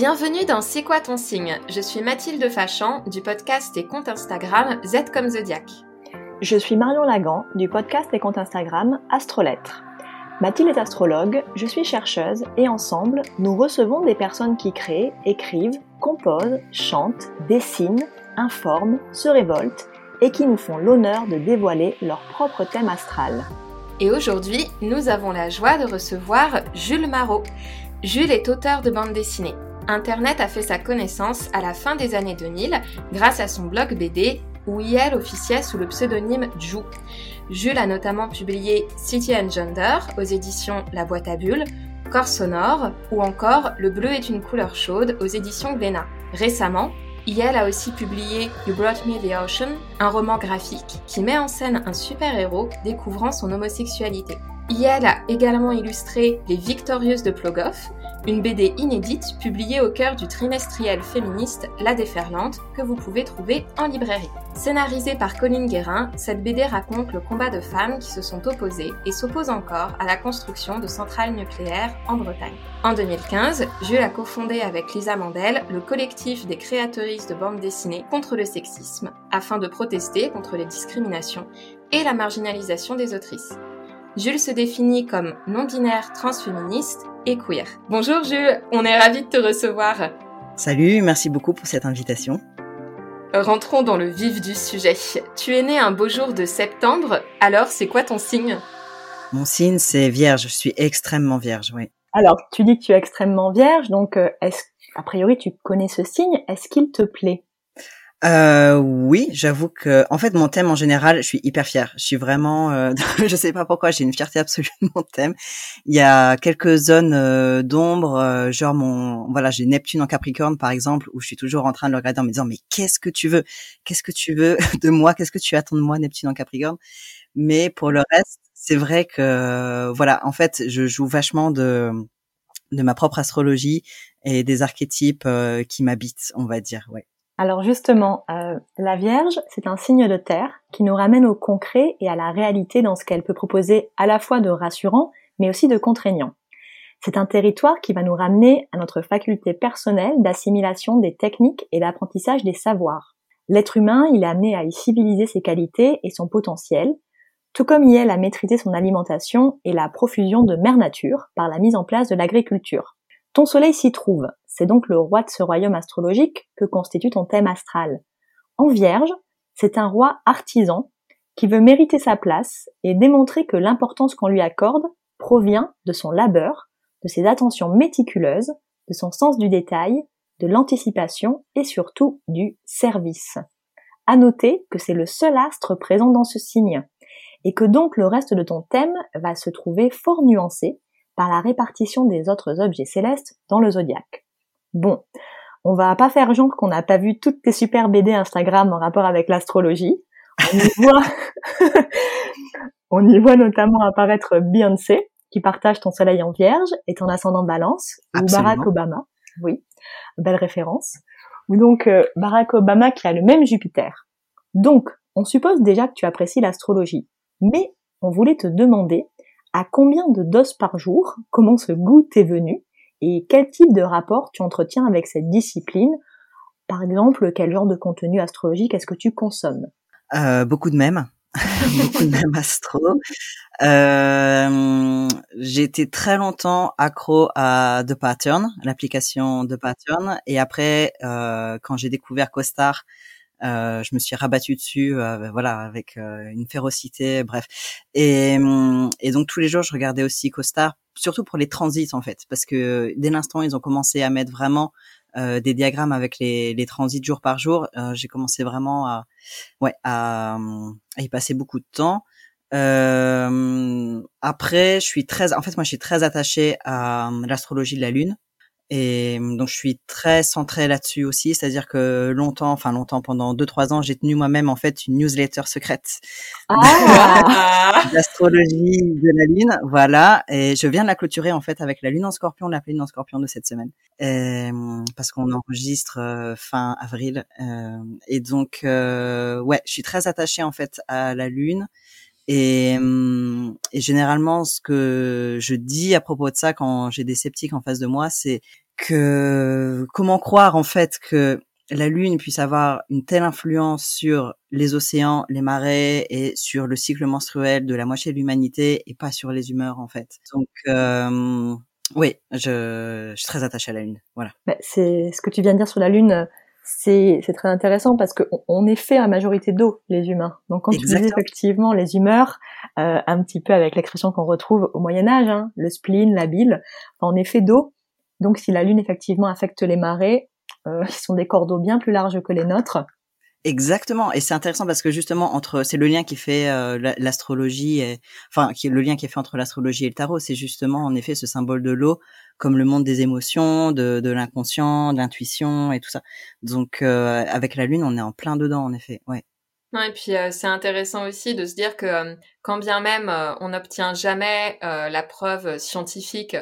Bienvenue dans C'est quoi ton signe? Je suis Mathilde Fachan du podcast et compte Instagram Z comme Zodiac. Je suis Marion Lagan du podcast et compte Instagram Astrolettre. Mathilde est astrologue, je suis chercheuse et ensemble, nous recevons des personnes qui créent, écrivent, composent, chantent, dessinent, informent, se révoltent et qui nous font l'honneur de dévoiler leur propre thème astral. Et aujourd'hui, nous avons la joie de recevoir Jules Marot. Jules est auteur de bande dessinée. Internet a fait sa connaissance à la fin des années 2000 grâce à son blog BD où IL officiait sous le pseudonyme Jou. Jules a notamment publié City and Gender aux éditions La Boîte à Bulles, Corps sonore ou encore Le bleu est une couleur chaude aux éditions Glénat. Récemment, IL a aussi publié You Brought Me the Ocean, un roman graphique qui met en scène un super-héros découvrant son homosexualité. IL a également illustré Les Victorieuses de Plogoff, une BD inédite publiée au cœur du trimestriel féministe La Déferlante que vous pouvez trouver en librairie. Scénarisée par Colline Guérin, cette BD raconte le combat de femmes qui se sont opposées et s'opposent encore à la construction de centrales nucléaires en Bretagne. En 2015, Jules a cofondé avec Lisa Mandel le collectif des créatrices de bandes dessinées contre le sexisme afin de protester contre les discriminations et la marginalisation des autrices. Jules se définit comme non-binaire transféministe et queer. Bonjour Jules, on est ravis de te recevoir. Salut, merci beaucoup pour cette invitation. Rentrons dans le vif du sujet. Tu es né un beau jour de septembre, alors c'est quoi ton signe? Mon signe c'est vierge, je suis extrêmement vierge, oui. Alors, tu dis que tu es extrêmement vierge, donc euh, est-ce a priori tu connais ce signe, est-ce qu'il te plaît? Euh, oui, j'avoue que, en fait, mon thème en général, je suis hyper fière. Je suis vraiment, euh, je sais pas pourquoi, j'ai une fierté absolue de mon thème. Il y a quelques zones euh, d'ombre, euh, genre mon, voilà, j'ai Neptune en Capricorne par exemple, où je suis toujours en train de le regarder en me disant, mais qu'est-ce que tu veux? Qu'est-ce que tu veux de moi? Qu'est-ce que tu attends de moi, Neptune en Capricorne? Mais pour le reste, c'est vrai que, voilà, en fait, je joue vachement de de ma propre astrologie et des archétypes qui m'habitent, on va dire, ouais. Alors justement, euh, la Vierge, c'est un signe de terre qui nous ramène au concret et à la réalité dans ce qu'elle peut proposer à la fois de rassurant, mais aussi de contraignant. C'est un territoire qui va nous ramener à notre faculté personnelle d'assimilation des techniques et d'apprentissage des savoirs. L'être humain, il est amené à y civiliser ses qualités et son potentiel, tout comme il est à maîtriser son alimentation et la profusion de mère nature par la mise en place de l'agriculture. Ton soleil s'y trouve, c'est donc le roi de ce royaume astrologique que constitue ton thème astral. En vierge, c'est un roi artisan qui veut mériter sa place et démontrer que l'importance qu'on lui accorde provient de son labeur, de ses attentions méticuleuses, de son sens du détail, de l'anticipation et surtout du service. À noter que c'est le seul astre présent dans ce signe et que donc le reste de ton thème va se trouver fort nuancé par la répartition des autres objets célestes dans le zodiaque. Bon, on va pas faire genre qu'on n'a pas vu toutes tes super BD Instagram en rapport avec l'astrologie. On y voit, on y voit notamment apparaître Beyoncé, qui partage ton soleil en vierge et ton ascendant balance, ou Barack Obama. Oui, belle référence. Ou donc euh, Barack Obama qui a le même Jupiter. Donc, on suppose déjà que tu apprécies l'astrologie. Mais on voulait te demander à combien de doses par jour, comment ce goût t'est venu, et quel type de rapport tu entretiens avec cette discipline? Par exemple, quel genre de contenu astrologique est-ce que tu consommes? Euh, Beaucoup de mèmes. beaucoup de mèmes astro. Euh, j'ai été très longtemps accro à The Pattern, l'application The Pattern, et après, euh, quand j'ai découvert CoStar, euh, je me suis rabattu dessus, euh, voilà, avec euh, une férocité, bref. Et, et, donc tous les jours, je regardais aussi CoStar, surtout pour les transits en fait, parce que dès l'instant ils ont commencé à mettre vraiment euh, des diagrammes avec les, les, transits jour par jour, j'ai commencé vraiment à, ouais, à, à, y passer beaucoup de temps. après, je suis très, en fait, moi, je suis très attachée à l'astrologie de la lune. Et mmh, donc je suis très centrée là-dessus aussi, c'est-à-dire que longtemps, enfin longtemps, pendant deux trois ans, j'ai tenu moi-même en fait une newsletter secrète ah d'astrologie de la lune, voilà. Et je viens de la clôturer en fait avec la lune en Scorpion, la lune en Scorpion de cette semaine, et, mmh, parce qu'on enregistre euh, fin avril. Euh, et donc euh, ouais, je suis très attachée en fait à la lune. Et, mmh, et, généralement, ce que je dis à propos de ça quand j'ai des sceptiques en face de moi, c'est que comment croire en fait que la Lune puisse avoir une telle influence sur les océans, les marais et sur le cycle menstruel de la moitié de l'humanité et pas sur les humeurs en fait. Donc euh, oui, je, je, suis très attachée à la Lune. Voilà. Bah, c'est ce que tu viens de dire sur la Lune. C'est très intéressant parce qu'on on est fait à majorité d'eau, les humains. Donc quand tu dis effectivement les humeurs, euh, un petit peu avec l'expression qu'on retrouve au Moyen Âge, hein, le spleen, la bile, on est fait d'eau. Donc si la Lune effectivement affecte les marées, euh, qui sont des cordeaux bien plus larges que les nôtres. Exactement, et c'est intéressant parce que justement entre c'est le lien qui fait euh, l'astrologie et enfin qui est le lien qui est fait entre l'astrologie et le tarot, c'est justement en effet ce symbole de l'eau comme le monde des émotions, de, de l'inconscient, de l'intuition et tout ça. Donc euh, avec la lune, on est en plein dedans en effet, ouais. Non, et puis c'est intéressant aussi de se dire que quand bien même on n'obtient jamais la preuve scientifique,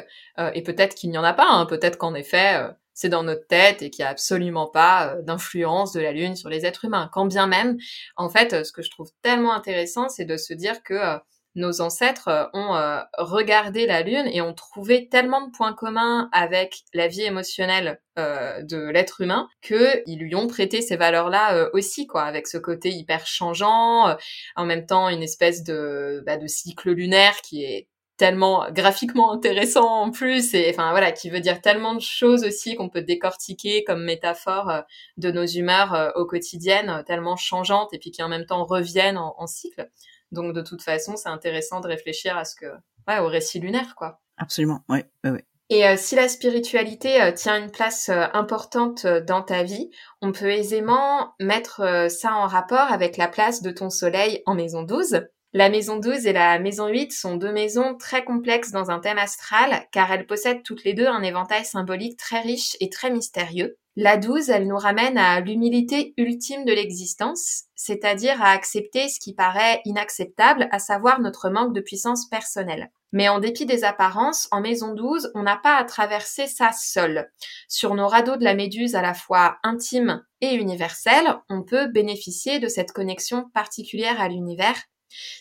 et peut-être qu'il n'y en a pas, hein, peut-être qu'en effet c'est dans notre tête et qu'il n'y a absolument pas euh, d'influence de la Lune sur les êtres humains. Quand bien même, en fait, ce que je trouve tellement intéressant, c'est de se dire que euh, nos ancêtres euh, ont regardé la Lune et ont trouvé tellement de points communs avec la vie émotionnelle de l'être humain qu'ils lui ont prêté ces valeurs-là aussi, quoi, avec ce côté hyper changeant, en même temps une espèce de, bah, de cycle lunaire qui est tellement graphiquement intéressant en plus et enfin voilà qui veut dire tellement de choses aussi qu'on peut décortiquer comme métaphore euh, de nos humeurs euh, au quotidien euh, tellement changeantes et puis qui en même temps reviennent en, cycle donc de toute façon c'est intéressant de réfléchir à ce que ouais au récit lunaire quoi absolument oui, oui. Et si la spiritualité tient une place importante dans ta vie, on peut aisément mettre ça en rapport avec la place de ton soleil en maison 12. La maison 12 et la maison 8 sont deux maisons très complexes dans un thème astral car elles possèdent toutes les deux un éventail symbolique très riche et très mystérieux. La 12, elle nous ramène à l'humilité ultime de l'existence, c'est-à-dire à accepter ce qui paraît inacceptable, à savoir notre manque de puissance personnelle. Mais en dépit des apparences, en maison 12, on n'a pas à traverser ça seul. Sur nos radeaux de la méduse à la fois intime et universelle, on peut bénéficier de cette connexion particulière à l'univers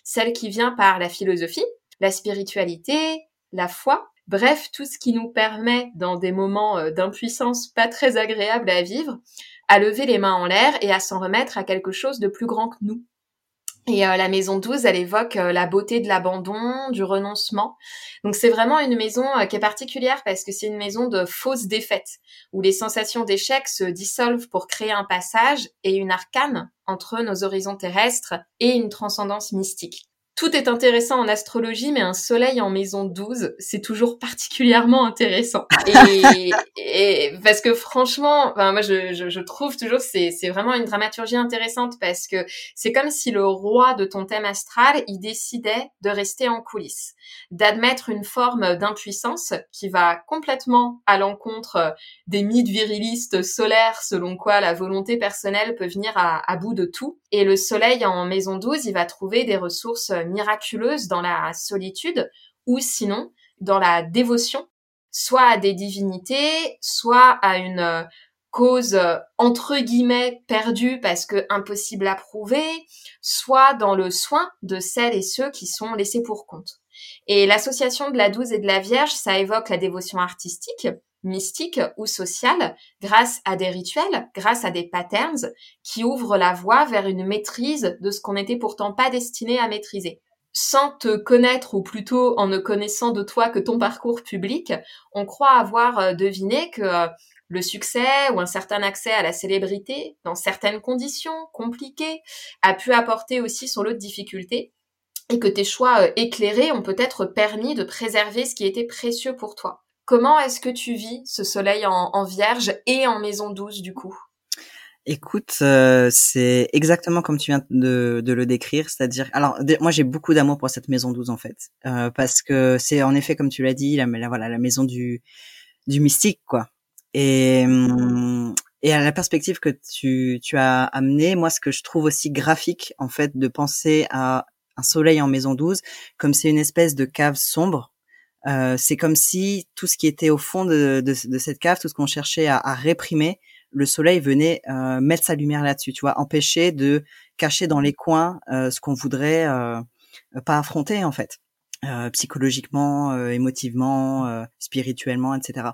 celle qui vient par la philosophie, la spiritualité, la foi, bref, tout ce qui nous permet, dans des moments euh, d'impuissance pas très agréables à vivre, à lever les mains en l'air et à s'en remettre à quelque chose de plus grand que nous. Et euh, la maison 12, elle évoque euh, la beauté de l'abandon, du renoncement. Donc c'est vraiment une maison qui est particulière parce que c'est une maison de fausses défaites, où les sensations d'échec se dissolvent pour créer un passage et une arcane entre nos horizons terrestres et une transcendance mystique tout est intéressant en astrologie, mais un soleil en maison 12, c'est toujours particulièrement intéressant. Et, parce que franchement, moi je, je, trouve toujours c'est c'est vraiment une dramaturgie intéressante parce que c'est comme si le roi de ton thème astral, il décidait de rester en coulisses, d'admettre une forme d'impuissance qui va complètement à l'encontre des mythes virilistes solaires selon quoi la volonté personnelle peut venir à, à bout de tout. Et le soleil en maison 12, il va trouver des ressources miraculeuse dans la solitude ou sinon dans la dévotion, soit à des divinités, soit à une euh, cause euh, entre guillemets perdue parce que impossible à prouver, soit dans le soin de celles et ceux qui sont laissés pour compte. Et l'association de la douze et de la Vierge, ça évoque la dévotion artistique, mystique ou sociale grâce à des rituels, grâce à des patterns qui ouvrent la voie vers une maîtrise de ce qu'on n'était pourtant pas destiné à maîtriser sans te connaître ou plutôt en ne connaissant de toi que ton parcours public, on croit avoir euh, deviné que euh, le succès ou un certain accès à la célébrité, dans certaines conditions compliquées, a pu apporter aussi son lot de difficultés et que tes choix euh, éclairés ont peut-être permis de préserver ce qui était précieux pour toi. Comment est-ce que tu vis ce soleil en, en vierge et en maison douce du coup? Écoute, euh, c'est exactement comme tu viens de, de le décrire, c'est-à-dire, alors moi j'ai beaucoup d'amour pour cette maison 12 en fait, euh, parce que c'est en effet comme tu l'as dit, la, la, voilà la maison du du mystique quoi. Et hum, et à la perspective que tu tu as amené, moi ce que je trouve aussi graphique en fait de penser à un soleil en maison 12 comme c'est une espèce de cave sombre. Euh, c'est comme si tout ce qui était au fond de, de, de cette cave, tout ce qu'on cherchait à, à réprimer, le soleil venait euh, mettre sa lumière là-dessus, tu vois, empêcher de cacher dans les coins euh, ce qu'on voudrait euh, pas affronter en fait, psychologiquement, émotivement, spirituellement, etc.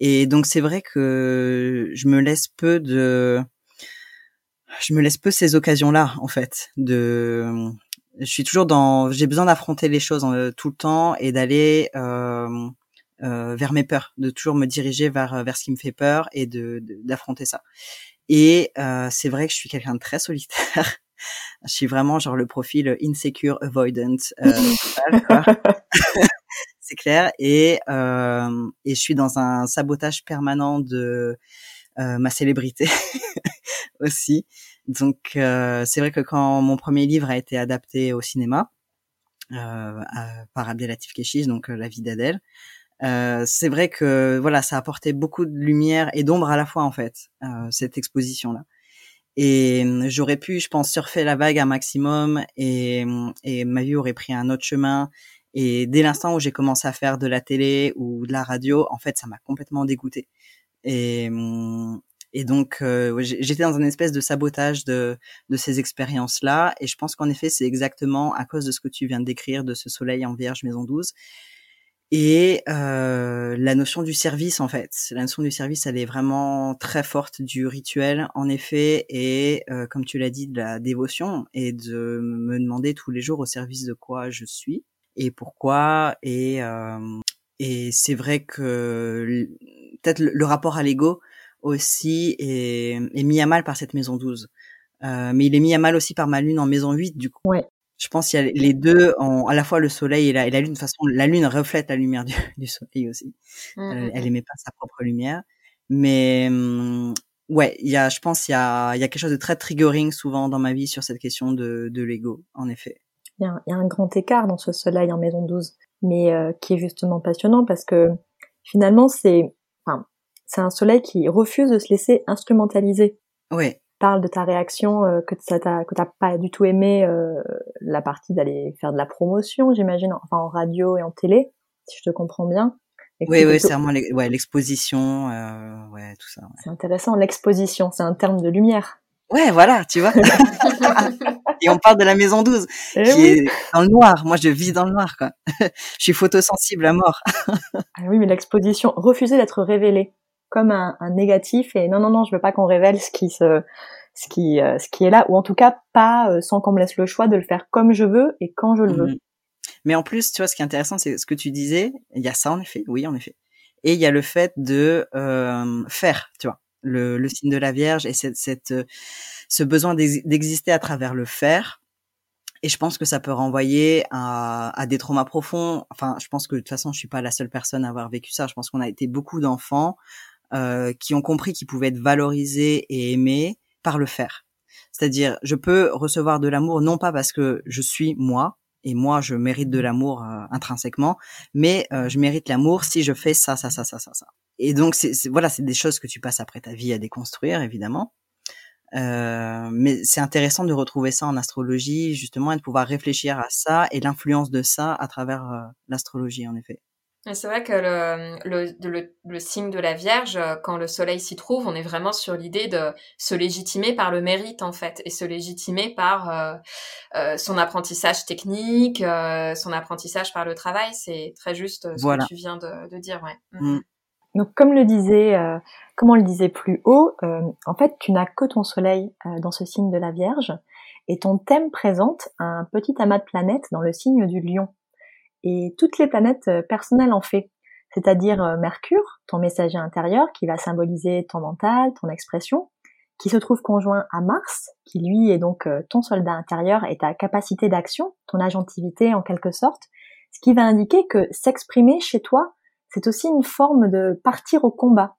Et donc c'est vrai que je me laisse peu de, je me laisse peu ces occasions-là en fait. De, je suis toujours dans, j'ai besoin d'affronter les choses euh, tout le temps et d'aller euh, euh, vers mes peurs, de toujours me diriger vers vers ce qui me fait peur et de d'affronter ça. Et euh, c'est vrai que je suis quelqu'un de très solitaire. je suis vraiment genre le profil insecure avoidant. Euh, c'est clair. Et, euh, et je suis dans un sabotage permanent de euh, ma célébrité aussi. Donc euh, c'est vrai que quand mon premier livre a été adapté au cinéma euh, par Abdelatif Keshish, donc La vie d'Adèle, c'est vrai que voilà, ça a apporté beaucoup de lumière et d'ombre à la fois en fait cette exposition là. Et j'aurais pu, je pense, surfer la vague un maximum et, et ma vie aurait pris un autre chemin et dès l'instant où j'ai commencé à faire de la télé ou de la radio, en fait, ça m'a complètement dégoûté. Et, hum, et donc, euh, j'étais dans une espèce de sabotage de, de ces expériences-là. Et je pense qu'en effet, c'est exactement à cause de ce que tu viens de décrire, de ce soleil en Vierge Maison 12. Et euh, la notion du service, en fait, la notion du service, elle est vraiment très forte du rituel, en effet, et euh, comme tu l'as dit, de la dévotion, et de me demander tous les jours au service de quoi je suis et pourquoi. Et, euh, et c'est vrai que peut-être le, rapport à l'ego aussi est, est, mis à mal par cette maison 12. Euh, mais il est mis à mal aussi par ma lune en maison 8, du coup. Ouais. Je pense qu'il y a les deux, en, à la fois le soleil et la, et la lune. De toute façon, la lune reflète la lumière du, du soleil aussi. Mmh, elle, mmh, elle, mmh. émet pas sa propre lumière. Mais hum, ouais, il y a, je pense, il y a, il y a quelque chose de très triggering souvent dans ma vie sur cette question de, de l'ego, en effet il y, a un, grand écart dans ce soleil en maison 12, mais euh, qui est justement passionnant parce que finalement c'est c'est un soleil qui refuse de se laisser instrumentaliser. Oui. Parle de ta réaction euh, que ça t'a que t'as pas du tout aimé euh, la partie d'aller faire de la promotion, j'imagine, enfin en radio et en télé, si je te comprends bien. oui, oui, c'est vraiment l'exposition, ouais, tout ça. C'est intéressant, l'exposition, c'est un terme de lumière. Ouais, voilà, tu vois. et on parle de la maison 12, eh qui est dans le noir. Moi, je vis dans le noir, quoi. je suis photosensible à mort. ah oui, mais l'exposition, refuser d'être révélé comme un, négatif et non, non, non, je veux pas qu'on révèle ce qui se, ce qui, euh, ce qui est là, ou en tout cas pas euh, sans qu'on me laisse le choix de le faire comme je veux et quand je le veux. Mmh. Mais en plus, tu vois, ce qui est intéressant, c'est ce que tu disais. Il y a ça, en effet. Oui, en effet. Et il y a le fait de euh, faire, tu vois le, le signe de la Vierge et cette, cette ce besoin d'exister à travers le faire. Et je pense que ça peut renvoyer à, à, des traumas profonds. Enfin, je pense que de toute façon, je suis pas la seule personne à avoir vécu ça. Je pense qu'on a été beaucoup d'enfants euh, qui ont compris qu'ils pouvaient être valorisés et aimés par le faire. C'est-à-dire, je peux recevoir de l'amour non pas parce que je suis moi, et moi je mérite de l'amour euh, intrinsèquement, mais euh, je mérite l'amour si je fais ça, ça, ça, ça, ça, ça. Et donc voilà, c'est des choses que tu passes après ta vie à déconstruire évidemment. Euh, mais c'est intéressant de retrouver ça en astrologie justement et de pouvoir réfléchir à ça et l'influence de ça à travers euh, l'astrologie en effet. C'est vrai que le, le, le, signe de la Vierge, euh, quand le Soleil s'y trouve, on est vraiment sur l'idée de se légitimer par le mérite en fait, et se légitimer par euh, euh, son apprentissage technique, euh, son apprentissage par le travail. C'est très juste ce que tu viens de, de dire, ouais. Mm. Mm. Donc comme le disait, euh, comme on le disait plus haut, en fait, tu n'as que ton Soleil dans ce signe de la Vierge, et ton thème présente un petit amas de planètes dans le signe du Lion et toutes les planètes euh, personnelles en fait, c'est-à-dire euh, Mercure, ton messager intérieur qui va symboliser ton mental, ton expression, qui se trouve conjoint à Mars, qui lui est donc euh, ton soldat intérieur et ta capacité d'action, ton agentivité en quelque sorte, ce qui va indiquer que s'exprimer chez toi, c'est aussi une forme de partir au combat.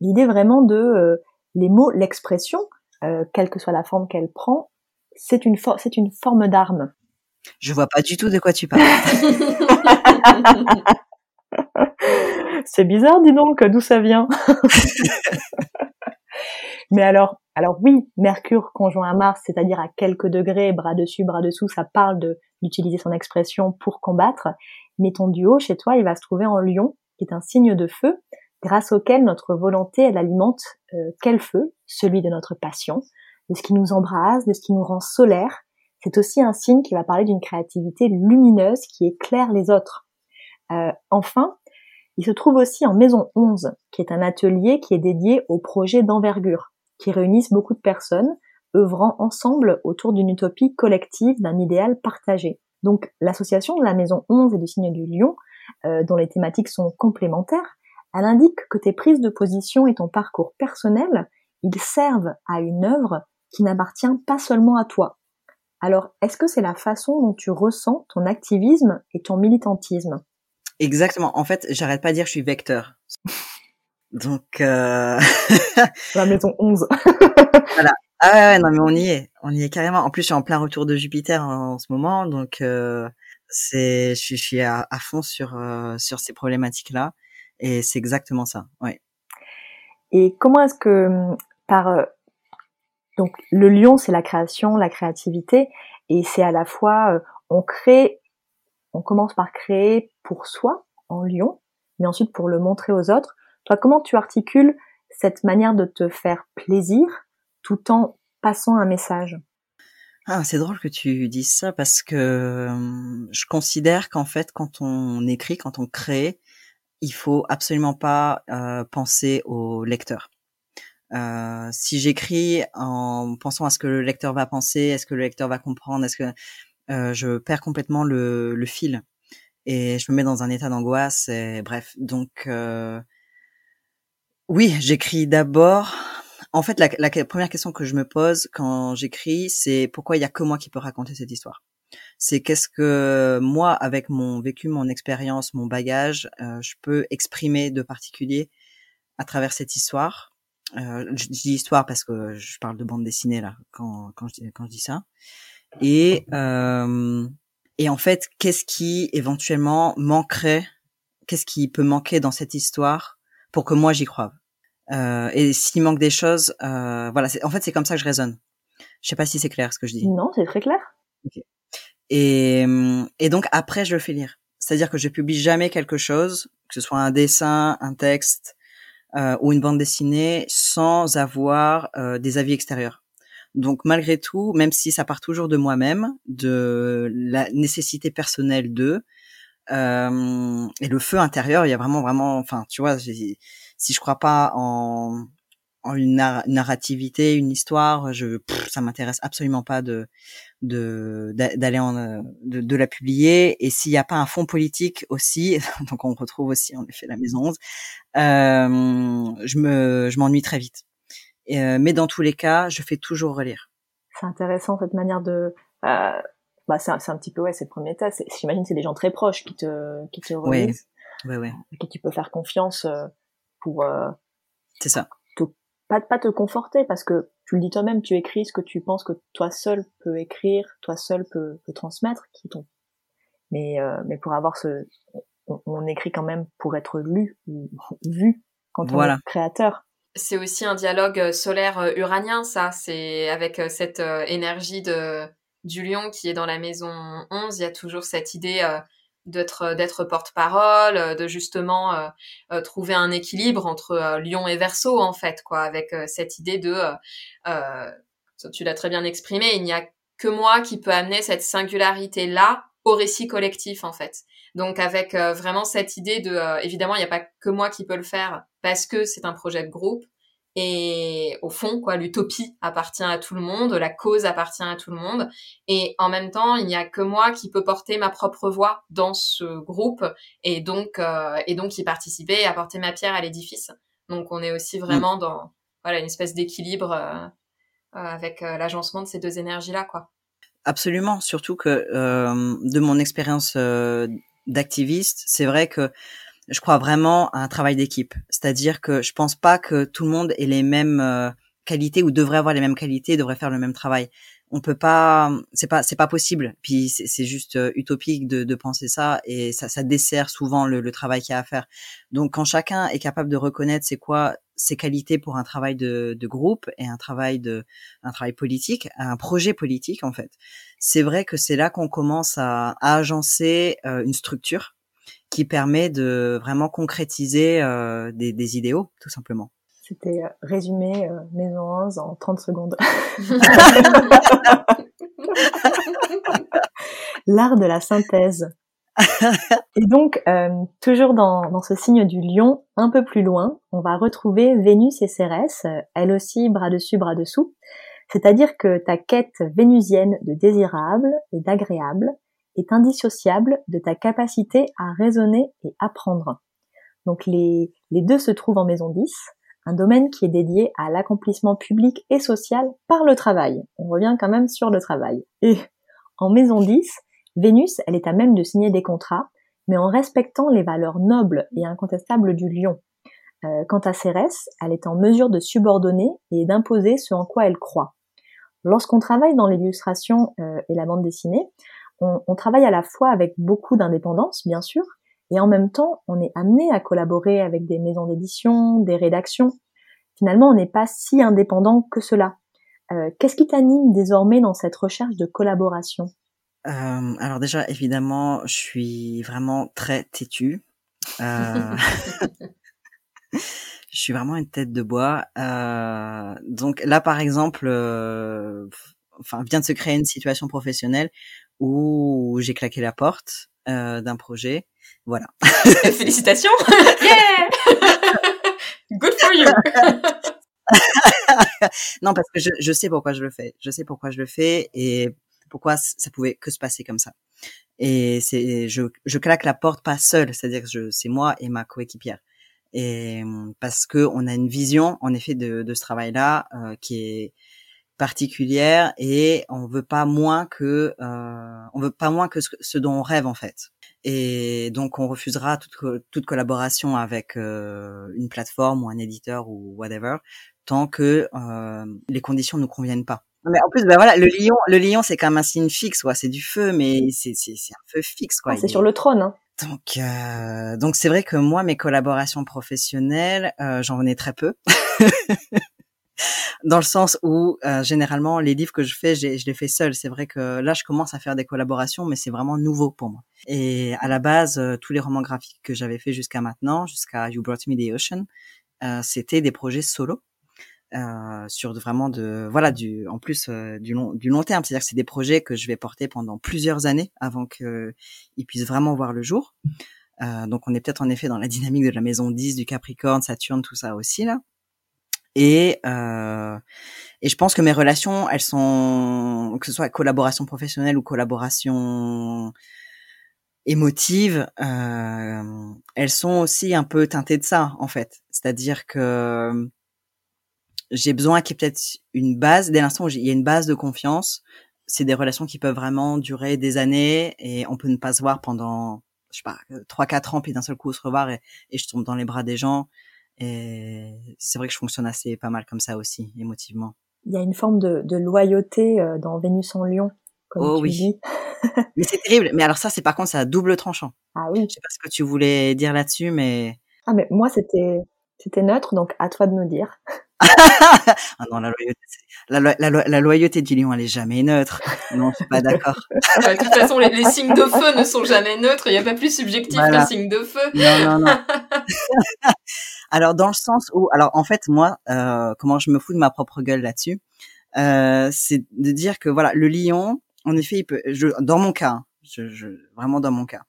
L'idée vraiment de les mots, l'expression, quelle que soit la forme qu'elle prend, c'est une, c'est une forme d'arme. Je vois pas du tout de quoi tu parles. c'est bizarre, dis donc, d'où ça vient. Mais alors, alors oui, Mercure conjoint à Mars, c'est-à-dire à quelques degrés, bras dessus, bras dessous, ça parle de d'utiliser son expression pour combattre. Mais ton duo chez toi, il va se trouver en Lion, qui est un signe de feu, grâce auquel notre volonté, elle alimente euh, quel feu? Celui de notre passion, de ce qui nous embrase, de ce qui nous rend solaire, c'est aussi un signe qui va parler d'une créativité lumineuse qui éclaire les autres. Euh, enfin, Il se trouve aussi en Maison 11, qui est un atelier qui est dédié aux projets d'envergure, qui réunissent beaucoup de personnes, œuvrant ensemble autour d'une utopie collective, d'un idéal partagé. Donc l'association de la Maison 11 et du Signe du Lion, euh, dont les thématiques sont complémentaires, elle indique que tes prises de position et ton parcours personnel, ils servent à une œuvre qui n'appartient pas seulement à toi. Alors, est-ce que c'est la façon dont tu ressens ton activisme et ton militantisme? Exactement. En fait, j'arrête pas de dire que je suis vecteur. Donc, euh... la maison 11. voilà. Ah ouais, non mais on y est, on y est carrément. En plus, je suis en plein retour de Jupiter en, ce moment, donc euh, c'est, je, suis à, fond sur euh, sur ces problématiques-là, et c'est exactement ça. Ouais. Et comment est-ce que par euh, donc le lion, c'est la création, la créativité, et c'est à la fois euh, on crée, on commence par créer pour soi en lion, mais ensuite pour le montrer aux autres. Toi, comment tu articules cette manière de te faire plaisir tout en passant un message? Ah, c'est drôle que tu dises ça parce que je considère qu'en fait, quand on écrit, quand on crée, il faut absolument pas euh, penser au lecteur. Euh, si j'écris en pensant à ce que le lecteur va penser, est-ce que le lecteur va comprendre, est-ce que euh, je perds complètement le, le, fil et je me mets dans un état d'angoisse. Et bref, donc euh, oui, j'écris d'abord. En fait, la, la, première question que je me pose quand j'écris, c'est pourquoi il y a que moi qui peux raconter cette histoire? C'est qu'est-ce que moi, avec mon vécu, mon expérience, mon bagage, euh, je peux exprimer de particulier à travers cette histoire? Euh, je dis histoire parce que je parle de bande dessinée là quand quand je quand je dis ça. Et euh, et en fait, qu'est-ce qui éventuellement manquerait Qu'est-ce qui peut manquer dans cette histoire pour que moi j'y croive? Euh, Et s'il manque des choses, euh, voilà. En fait, c'est comme ça que je raisonne. Je sais pas si c'est clair ce que je dis. Non, c'est très clair. Et, et donc après, je le fais lire. C'est-à-dire que je publie jamais quelque chose, que ce soit un dessin, un texte, euh, ou une bande dessinée sans avoir euh, des avis extérieurs. Donc malgré tout, même si ça part toujours de moi-même, de la nécessité personnelle de euh, et le feu intérieur, il y a vraiment vraiment, enfin tu vois, si je crois pas en une narrativité, une histoire, je ça m'intéresse absolument pas de de d'aller en euh, de, de, la publier. Et s'il n'y a pas un fond politique aussi donc on retrouve aussi en effet la maison 11 euh, je me je m'ennuie très vite. Et, euh, mais dans tous les cas je fais toujours relire. C'est intéressant cette manière de euh, bah c'est un, un, petit peu ouais c'est le premier test j'imagine c'est des gens très proches qui te qui te relisent. Ouais, ouais, ouais. qui tu peux faire confiance pour c'est ça pas, pas te conforter parce que tu le dis toi-même, tu écris ce que tu penses que toi seul peux écrire, toi seul peut, transmettre, qui ton. Mais euh, mais pour avoir ce, on, écrit quand même pour être lu ou vu quand on est créateur. C'est aussi un dialogue euh, solaire euh, uranien, ça. C'est avec cette énergie de du lion qui est dans la maison 11, il y a toujours cette idée d'être d'être porte-parole, euh, de justement euh, euh, trouver un équilibre entre Lion et Verseau en fait quoi, avec cette idée de tu l'as très bien exprimé, il n'y a que moi qui peut amener cette singularité là au récit collectif en fait. Donc avec vraiment cette idée de évidemment il n'y a pas que moi qui peut le faire parce que c'est un projet de groupe, et au fond, quoi, l'utopie appartient à tout le monde, la cause appartient à tout le monde. Et en même temps, il n'y a que moi qui peux porter ma propre voix dans ce groupe et donc euh, et donc y participer et apporter ma pierre à l'édifice. Donc on est aussi vraiment mm. dans voilà une espèce d'équilibre euh, euh, avec l'agencement de ces deux énergies là, quoi. Absolument, surtout que de mon expérience d'activiste, c'est vrai que je crois vraiment à un travail d'équipe. C'est-à-dire que je pense pas que tout le monde ait les mêmes euh, qualités ou devrait avoir les mêmes qualités, devrait faire le même travail. On peut pas, c'est pas, c'est pas possible. Puis c'est juste euh, utopique de, de, penser ça et ça, ça dessert souvent le, le travail qu'il y a à faire. Donc quand chacun est capable de reconnaître c'est quoi ses qualités pour un travail de, de, groupe et un travail de, un travail politique, un projet politique en fait. C'est vrai que c'est là qu'on commence à, à agencer euh, une structure qui permet de vraiment concrétiser euh, des, des, idéaux, tout simplement. C'était euh, résumé euh, Maison 11 en 30 secondes. L'art de la synthèse. Et donc, euh, toujours dans, dans, ce signe du lion, un peu plus loin, on va retrouver Vénus et Cérès, elle aussi bras dessus, bras dessous. C'est-à-dire que ta quête vénusienne de désirable et d'agréable est indissociable de ta capacité à raisonner et apprendre. Donc les, les deux se trouvent en maison 10, un domaine qui est dédié à l'accomplissement public et social par le travail. On revient quand même sur le travail. Et en maison 10, Vénus, elle est à même de signer des contrats, mais en respectant les valeurs nobles et incontestables du lion. Euh, quant à Cérès, elle est en mesure de subordonner et d'imposer ce en quoi elle croit. Lorsqu'on travaille dans l'illustration euh, et la bande dessinée, on, on, travaille à la fois avec beaucoup d'indépendance, bien sûr, et en même temps, on est amené à collaborer avec des maisons d'édition, des rédactions. Finalement, on n'est pas si indépendant que cela. Euh, Qu'est-ce qui t'anime désormais dans cette recherche de collaboration? Euh, Alors déjà, évidemment, je suis vraiment très têtue. Euh... je suis vraiment une tête de bois. Euh, donc là, par exemple, euh, enfin, vient de se créer une situation professionnelle où j'ai claqué la porte euh, d'un projet. Voilà. Félicitations. yeah. Good for you. non, parce que je, je sais pourquoi je le fais. Je sais pourquoi je le fais et pourquoi ça pouvait que se passer comme ça. Et c'est, je, je claque la porte pas seule, c'est-à-dire que je, c'est moi et ma coéquipière. Et parce que on a une vision, en effet, de, de ce travail-là euh, qui est particulière et on veut pas moins que euh, on veut pas moins que ce, dont on rêve en fait. Et donc on refusera toute, toute collaboration avec euh, une plateforme ou un éditeur ou whatever tant que euh, les conditions ne nous conviennent pas. Mais en plus, ben voilà, le lion, le lion, c'est quand même un signe fixe, quoi. C'est du feu, mais c'est c'est un feu fixe, quoi. Ah, c'est sur le trône. Hein. Donc euh, donc c'est vrai que moi, mes collaborations professionnelles, euh, j'en ai très peu. dans le sens où euh, généralement les livres que je fais, je les fais seul. C'est vrai que là, je commence à faire des collaborations, mais c'est vraiment nouveau pour moi. Et à la base, euh, tous les romans graphiques que j'avais fait jusqu'à maintenant, jusqu'à You Brought Me the Ocean, euh, c'était des projets solo. Euh, sur vraiment de voilà du en plus du long du long terme c'est-à-dire que c'est des projets que je vais porter pendant plusieurs années avant qu'ils puissent vraiment voir le jour donc on est peut-être en effet dans la dynamique de la maison 10 du Capricorne Saturne tout ça aussi là et, euh, et je pense que mes relations, elles sont, que ce soit collaboration professionnelle ou collaboration émotive, euh, elles sont aussi un peu teintées de ça, en fait. C'est-à-dire que j'ai besoin qu'il y ait peut-être une base, dès l'instant où il y a une base de confiance, c'est des relations qui peuvent vraiment durer des années et on peut ne pas se voir pendant, je sais pas, trois, quatre ans, puis d'un seul coup se revoir et je tombe dans les bras des gens. Et c'est vrai que je fonctionne assez pas mal comme ça aussi, émotivement. Il y a une forme de, de loyauté euh, dans Vénus en Lion, comme oh, tu oui. dis. mais c'est terrible. Mais alors ça, c'est par contre, c'est à double tranchant. Ah oui. Je sais pas ce que tu voulais dire là-dessus, mais. Ah mais moi, c'était c'était neutre, donc à toi de nous dire. ah non, la loyauté, la, la, la, loyauté du lion, elle est jamais neutre. Non, je suis pas d'accord. de toute façon, les, les, signes de feu ne sont jamais neutres. Il n'y a pas plus subjectif voilà. que le signe de feu. Non, non, non. Alors, dans le sens où, alors en fait, moi, euh, comment je me fous de ma propre gueule là-dessus, euh, c'est de dire que voilà, le lion, en effet, il peut, je, dans mon cas, je, je, vraiment dans mon cas,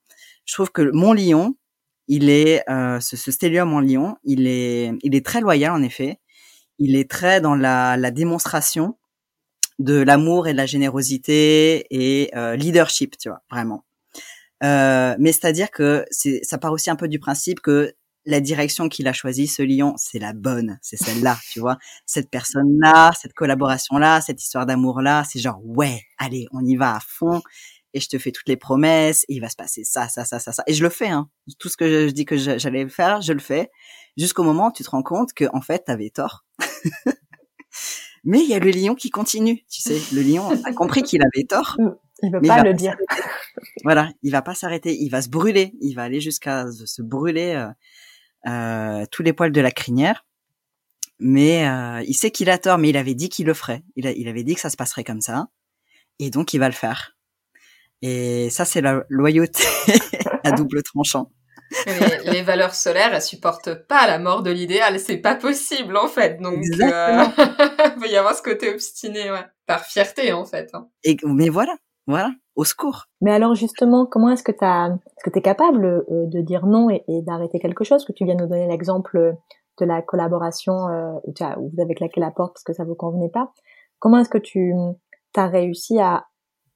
je trouve que mon lion, il est euh, ce, ce stellium en lion, il est, il est très loyal en effet il est très dans la, la démonstration de l'amour et de la générosité et euh, leadership, tu vois, vraiment. Euh, mais c'est-à-dire que ça part aussi un peu du principe que la direction qu'il a choisie, ce lion, c'est la bonne, c'est celle-là, tu vois. Cette personne-là, cette collaboration-là, cette histoire d'amour-là, c'est genre, ouais, allez, on y va à fond et je te fais toutes les promesses, et il va se passer ça, ça, ça, ça, ça. Et je le fais, hein. Tout ce que je, dis que j'allais faire, je le fais. Jusqu'au moment où tu te rends compte que, en fait, t'avais tort. Mais il y a le lion qui continue, tu sais. Le lion a compris qu'il avait tort. Mm. Il veut pas le dire. Voilà, il va pas s'arrêter. Il va se brûler. Il va aller jusqu'à se brûler euh, euh, tous les poils de la crinière. Mais euh, il sait qu'il a tort, mais il avait dit qu'il le ferait. Il, a, il avait dit que ça se passerait comme ça. Et donc, il va le faire. Et ça, c'est la loyauté à double tranchant. Les, les, valeurs solaires, elles supportent pas la mort de l'idéal, c'est pas possible en fait. Donc, euh, il peut y avoir ce côté obstiné, ouais. par fierté en fait. Hein. Et mais voilà, voilà. Mais alors justement, comment est-ce que tu est-ce que es capable euh, de dire non et, d'arrêter quelque chose? Que tu viens de nous donner l'exemple de la collaboration euh, où, où, vous avez claqué la porte parce que ça vous convenait pas. Comment est-ce que tu as réussi à,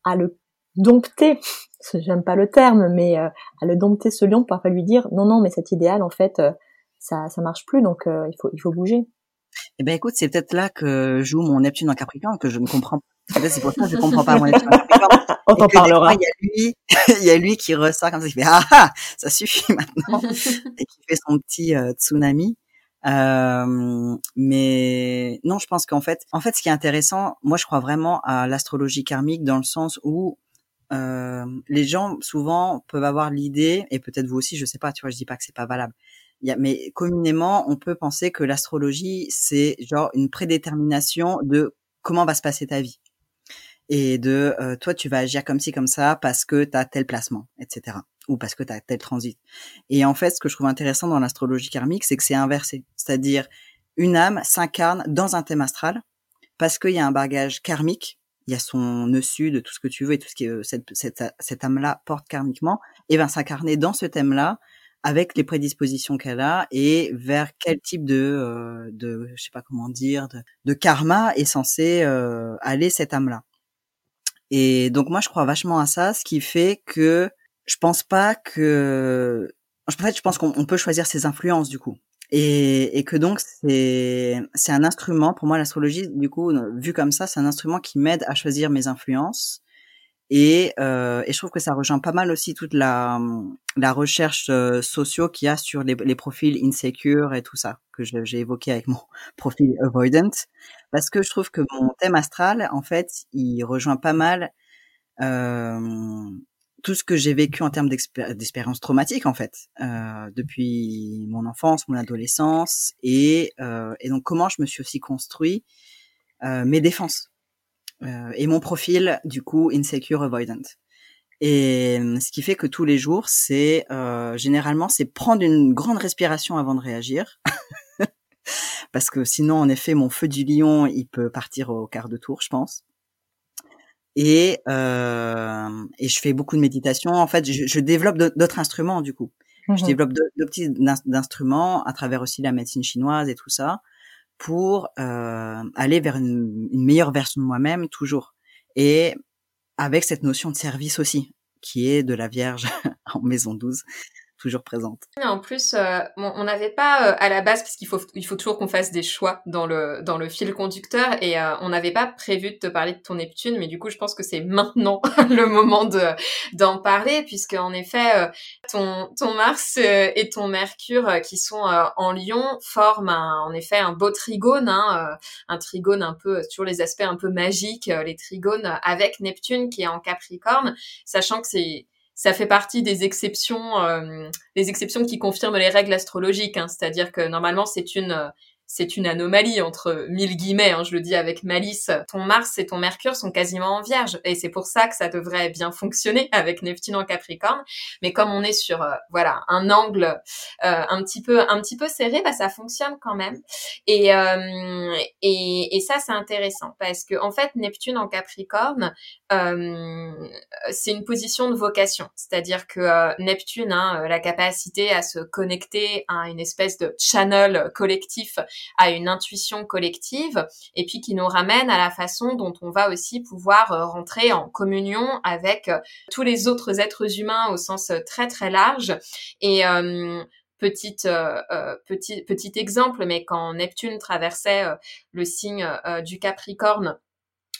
à le dompter? J'aime pas le terme, mais euh, à le dompter ce lion, parfois lui dire non, non, mais cet idéal, en fait, euh, ça, ça marche plus, donc il faut, il faut bouger. Eh ben écoute, c'est peut-être là que joue mon Neptune en Capricorne que je ne comprends pas c'est pour ça que je comprends pas mon On t'en parlera. Il y a lui, il y a lui qui ressort comme ça, il fait ah ah, ça suffit maintenant, et qui fait son petit euh, tsunami. Euh, mais non, je pense qu'en fait, en fait, ce qui est intéressant, moi, je crois vraiment à l'astrologie karmique dans le sens où euh, les gens souvent peuvent avoir l'idée, et peut-être vous aussi, je sais pas, tu vois, je dis pas que c'est pas valable. Mais communément, on peut penser que l'astrologie, c'est genre une prédétermination de comment va se passer ta vie et de euh, toi tu vas agir comme ci comme ça parce que tu as tel placement, etc. ou parce que tu as tel transit. Et en fait, ce que je trouve intéressant dans l'astrologie karmique, c'est que c'est inversé, c'est-à-dire une âme s'incarne dans un thème astral parce qu'il y a un bagage karmique, il y a son nœud sud, tout ce que tu veux et tout ce que cette, cette, cette âme-là porte karmiquement, et va s'incarner dans ce thème-là avec les prédispositions qu'elle a et vers quel type de, euh, de je sais pas comment dire, de, de karma est censé euh, aller cette âme-là. Et donc moi je crois vachement à ça, ce qui fait que je pense pas que en fait je pense qu'on peut choisir ses influences du coup. Et, et que donc c'est c'est un instrument pour moi l'astrologie du coup vu comme ça c'est un instrument qui m'aide à choisir mes influences et, euh, et je trouve que ça rejoint pas mal aussi toute la, la recherche euh, sociaux qu'il y a sur les, les, profils insecure et tout ça que j'ai évoqué avec mon profil avoidant, parce que je trouve que mon thème astral, en fait, il rejoint pas mal euh, tout ce que j'ai vécu en termes d'expérience traumatique, en fait, euh, depuis mon enfance, mon adolescence, et, euh, et donc comment je me suis aussi construit euh, mes défenses et mon profil, du coup, insecure avoidant. Et euh, ce qui fait que tous les jours, c'est euh, généralement c'est prendre une grande respiration avant de réagir, parce que sinon, en effet, mon feu du lion, il peut partir au quart de tour, je pense. Et euh, et je fais beaucoup de méditation. En fait, je, je développe d'autres instruments du coup. Je mmh développe d'autres petits instruments à travers aussi la médecine chinoise et tout ça pour euh, aller vers une, une, meilleure version de moi-même toujours. Et avec cette notion de service aussi, qui est de la Vierge en maison 12 toujours présente. En plus, euh, on n'avait pas euh, à la base, parce qu'il faut, il faut toujours qu'on fasse des choix dans le, fil conducteur, et euh, on n'avait pas prévu de te parler de ton Neptune, mais du coup, je pense que c'est maintenant le moment de d'en parler, puisque en effet, ton, Mars et ton Mercure, qui sont en Lion, forment en effet un beau trigone, hein, un trigone un peu sur les aspects un peu magiques, les trigones avec Neptune qui est en Capricorne, sachant que c'est ça fait partie des exceptions, euh, exceptions qui confirment les règles astrologiques. Hein. C'est-à-dire que normalement, c'est une c'est une anomalie entre mille guillemets, hein, je le dis avec malice. Ton Mars et ton Mercure sont quasiment en Vierge et c'est pour ça que ça devrait bien fonctionner avec Neptune en Capricorne. Mais comme on est sur euh, voilà un angle euh, un petit peu un petit peu serré, bah ça fonctionne quand même. Et euh, et, et, ça c'est intéressant parce que en fait Neptune en Capricorne c'est une position de vocation, c'est-à-dire que Neptune hein, la capacité à se connecter à une espèce de channel collectif à une intuition collective et puis qui nous ramène à la façon dont on va aussi pouvoir euh, rentrer en communion avec euh, tous les autres êtres humains au sens euh, très très large. Et Petite, petit, petit exemple, mais quand Neptune traversait le signe du Capricorne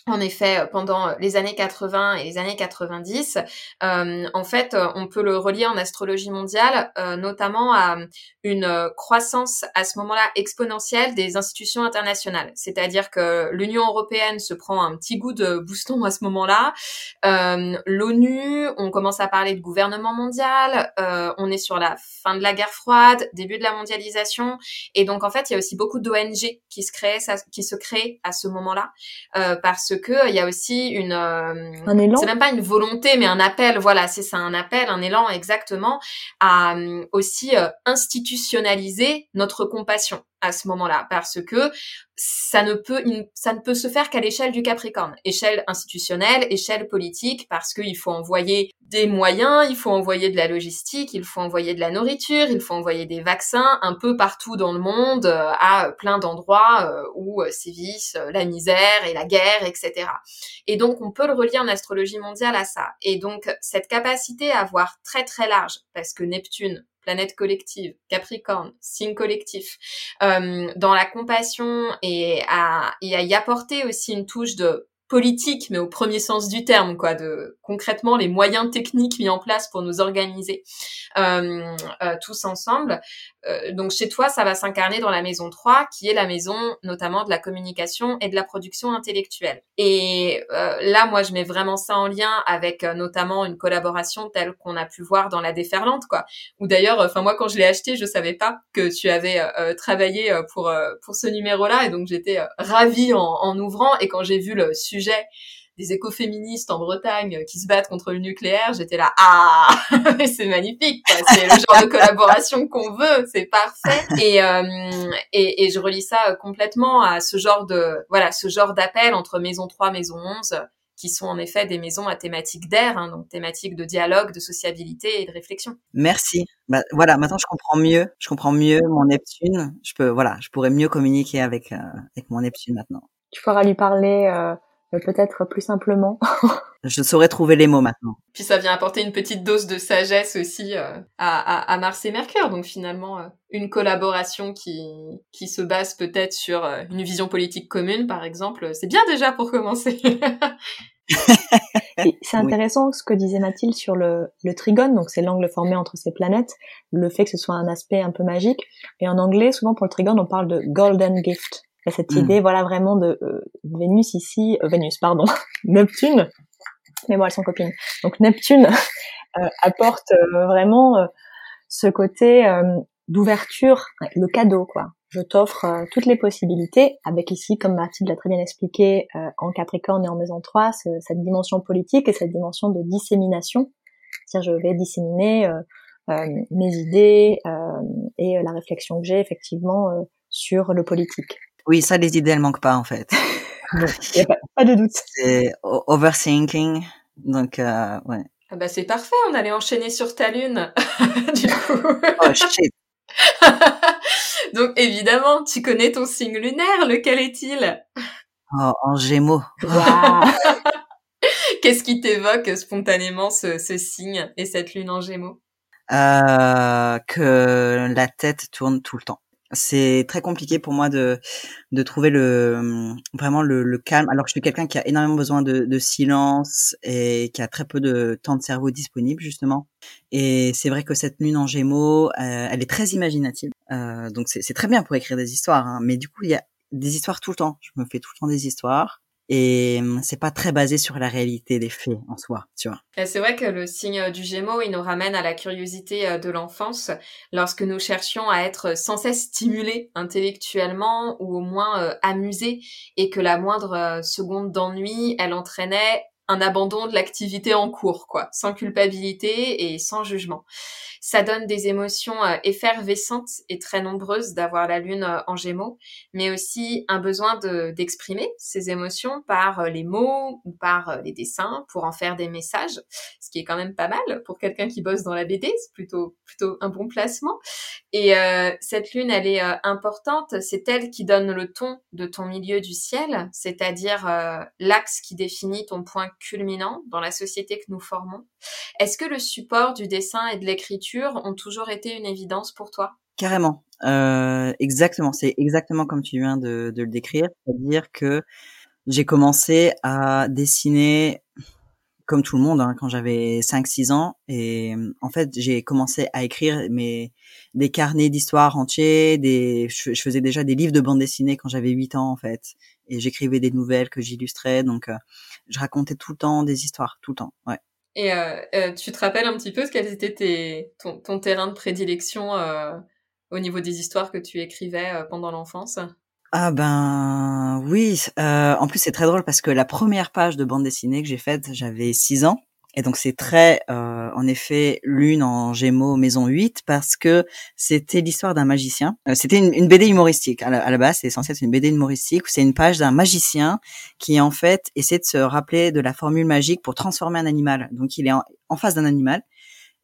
en effet, euh, pendant euh, les années 80 et les années 90, euh, en fait, on peut le relier en astrologie mondiale, notamment à une croissance à ce moment-là exponentielle des institutions internationales. C'est-à-dire que l'Union européenne se prend un petit goût de booston à ce moment-là. L'ONU, on commence à parler de gouvernement mondial. on est sur la fin de la guerre froide, début de la mondialisation, et donc en fait, il y a aussi beaucoup d'ONG qui se créent, qui se créent à ce moment-là, parce parce que il y a aussi une un élan. C'est même pas une volonté, mais un appel. Voilà, c'est ça, un appel, un élan exactement à aussi institutionnaliser notre compassion à ce moment-là parce que ça ne peut ça ne peut se faire qu'à l'échelle du Capricorne, échelle institutionnelle, échelle politique parce qu'il faut envoyer des moyens, il faut envoyer de la logistique, il faut envoyer de la nourriture, il faut envoyer des vaccins un peu partout dans le monde euh, à plein d'endroits euh, où euh, sévissent la misère et la guerre, etc. Et donc on peut le relier en astrologie mondiale à ça. Et donc cette capacité à voir très très large parce que Neptune planète collective, Capricorne, signe collectif, euh, dans la compassion et à, et à y apporter aussi une touche de politique, mais au premier sens du terme, quoi, de concrètement les moyens techniques mis en place pour nous organiser euh, euh, tous ensemble. Euh, donc chez toi, ça va s'incarner dans la maison 3, qui est la maison notamment de la communication et de la production intellectuelle. Et euh, là, moi, je mets vraiment ça en lien avec notamment une collaboration telle qu'on a pu voir dans la déferlante, quoi. Ou d'ailleurs, enfin moi, quand je l'ai acheté, je savais pas que tu avais travaillé pour pour ce numéro-là, et donc j'étais ravie en, en ouvrant. Et quand j'ai vu le sujet des écoféministes en Bretagne qui se battent contre le nucléaire, j'étais là ah c'est magnifique, c'est le genre de collaboration qu'on veut, c'est parfait. Et, euh, et, et je relis ça complètement à ce genre de voilà ce genre d'appel entre maison 3, maison 11 qui sont en effet des maisons à thématique d'air, hein, donc thématique de dialogue, de sociabilité et de réflexion. Merci. Bah, voilà, maintenant je comprends mieux, je comprends mieux mon Neptune. Je peux, voilà, je pourrais mieux communiquer avec euh, avec mon Neptune maintenant. Tu pourras lui parler euh, peut-être plus simplement. je saurais trouver les mots maintenant. Puis ça vient apporter une petite dose de sagesse aussi euh, à, à, Mars et Mercure. Donc finalement, euh, une collaboration qui, qui se base peut-être sur euh, une vision politique commune, par exemple, c'est bien déjà pour commencer. c'est intéressant ce que disait Mathilde sur le, le trigone, donc c'est l'angle formé entre ces planètes, le fait que ce soit un aspect un peu magique. Et en anglais, souvent pour le trigone, on parle de golden gift. Il y a cette hmm. idée, voilà, vraiment de euh, Vénus ici, euh, Vénus, pardon, Neptune. Mais bon, elles sont copines. Donc Neptune euh, apporte vraiment ce côté d'ouverture, le cadeau, quoi. Je t'offre toutes les possibilités, avec ici, comme Mathilde l'a très bien expliqué, en Capricorne et en Maison 3, cette dimension politique et cette dimension de dissémination. C'est-à-dire, je vais disséminer mes idées et la réflexion que j'ai effectivement sur le politique. Oui, ça, les idées, elles manquent pas, en fait. Il a pas, de doute. C'est overthinking. Donc, euh, ouais. Ah bah, c'est parfait, on allait enchaîner sur ta lune, du coup. oh, shit. Donc, évidemment, tu connais ton signe lunaire, lequel est-il? Oh, en gémeaux. Qu'est-ce qui t'évoque spontanément ce, ce, signe et cette lune en gémeaux? Euh, Que la tête tourne tout le temps c'est très compliqué pour moi de de trouver le vraiment le, le calme. Alors que je suis quelqu'un qui a énormément besoin de, de, silence et qui a très peu de temps de cerveau disponible justement. Et c'est vrai que cette lune en Gémeaux euh, elle est très imaginative. Euh, donc c'est très bien pour écrire des histoires hein, mais du coup il y a des histoires tout le temps. Je me fais tout le temps des histoires et hum, c'est pas très basé sur la réalité des faits en soi, tu vois. C'est vrai que le signe du Gémeaux, il nous ramène à la curiosité euh, de l'enfance lorsque nous cherchions à être sans cesse stimulés intellectuellement ou au moins euh, amusés et que la moindre euh, seconde d'ennui, elle entraînait un abandon de l'activité en cours, quoi, sans culpabilité et sans jugement. Ça donne des émotions euh, effervescentes et très nombreuses d'avoir la lune euh, en gémeaux, mais aussi un besoin d'exprimer ces émotions par euh, les mots ou par les dessins pour en faire des messages, ce qui est quand même pas mal pour quelqu'un qui bosse dans la BD, c'est plutôt, plutôt un bon placement. Et cette lune, elle est importante, c'est elle qui donne le ton de ton milieu du ciel, c'est-à-dire l'axe qui définit ton point culminant dans la société que nous formons. Est-ce que le support du dessin et de l'écriture ont toujours été une évidence pour toi? Carrément, euh, exactement. C'est exactement comme tu viens de, le décrire, c'est-à-dire que j'ai commencé à dessiner comme tout le monde hein, quand j'avais 5-6 ans. Et en fait j'ai commencé à écrire mes des carnets d'histoire entiers je, faisais déjà des livres de bande dessinée quand j'avais 8 ans en fait. Et j'écrivais des nouvelles que j'illustrais. Donc euh, je racontais tout le temps des histoires tout le temps. Ouais et euh, euh, tu te rappelles un petit peu quels étaient tes, ton, terrain de prédilection euh, au niveau des histoires que tu écrivais pendant l'enfance? Ah ben oui, euh, en plus c'est très drôle parce que la première page de bande dessinée que j'ai faite, j'avais 6 ans. Et donc c'est très, euh, en effet, lune en Gémeaux maison 8 parce que c'était l'histoire d'un magicien. Euh, c'était une, une, BD humoristique. À la, base, c'est censé une BD humoristique. C'est une page d'un magicien qui en fait essaie de se rappeler de la formule magique pour transformer un animal. Donc il est en, en face d'un animal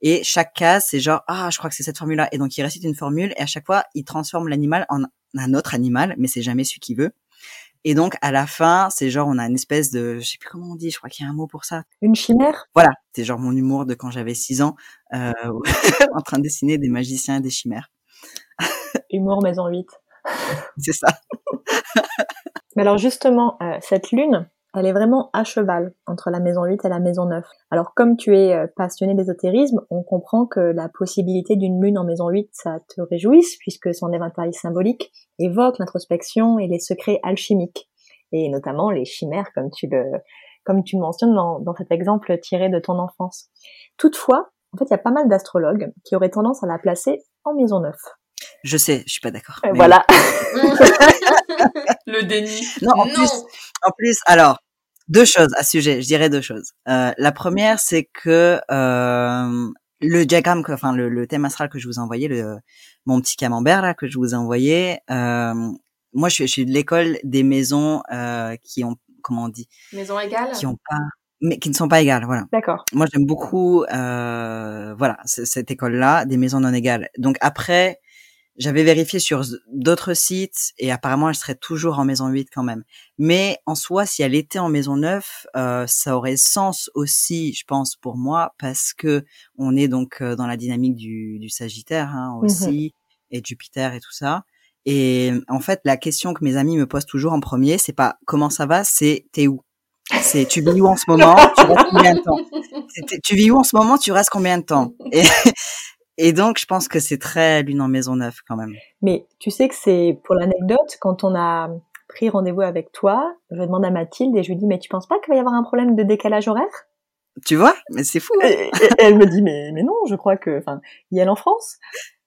et chaque case c'est genre ah je crois que c'est cette formule là et donc il récite une formule et à chaque fois il transforme l'animal en un autre animal, mais c'est jamais celui qui veut. Et donc à la fin, c'est genre on a une espèce de, je sais plus comment on dit, je crois qu'il y a un mot pour ça. Une chimère? Voilà, c'est genre mon humour de quand j'avais 6 ans, euh, en train de dessiner des magiciens et des chimères. Humour maison 8. c'est ça. Mais alors justement, euh, cette lune, elle est vraiment à cheval entre la maison 8 et la maison 9. Alors comme tu es euh, passionné d'ésotérisme, on comprend que la possibilité d'une lune en maison 8, ça te réjouisse puisque son éventail symbolique évoque l'introspection et les secrets alchimiques et notamment les chimères comme tu le comme tu mentionnes dans, dans cet exemple tiré de ton enfance. Toutefois, en fait, il y a pas mal d'astrologues qui auraient tendance à la placer en maison 9. Je sais, je suis pas d'accord. Euh, voilà. le déni. Non, en plus, en plus, alors deux choses à ce sujet. Je dirais deux choses. Euh, la première, c'est que euh, le diagramme, que, enfin le, le, thème astral que je vous ai envoyé, le, mon petit camembert là que je vous ai envoyé. Euh, moi, je suis, je suis de l'école des maisons euh, qui ont, comment on dit, maisons égales, qui ont pas mais qui ne sont pas égales, voilà. D'accord. Moi, j'aime beaucoup, euh, voilà, cette école-là, des maisons non égales. Donc après, j'avais vérifié sur d'autres sites et apparemment elle serait toujours en maison 8 quand même. Mais en soi, si elle était en maison 9, euh, ça aurait sens aussi, je pense, pour moi, parce que on est donc euh, dans la dynamique du, du Sagittaire hein, mmh aussi, et Jupiter et tout ça. Et en fait, la question que mes amis me posent toujours en premier, c'est pas comment ça va, c'est t'es où? C'est tu vis où en ce moment, tu restes combien de temps? Tu vis où en ce moment, tu restes combien de temps? Et, et donc, je pense que c'est très lune en maison neuve quand même. Mais tu sais que c'est pour l'anecdote, quand on a pris rendez-vous avec toi, je demande à Mathilde et je lui dis, mais tu penses pas qu'il va y avoir un problème de décalage horaire? Tu vois Mais c'est fou. Hein. et, elle me dit, mais, mais non, je crois que, enfin, il y a en France.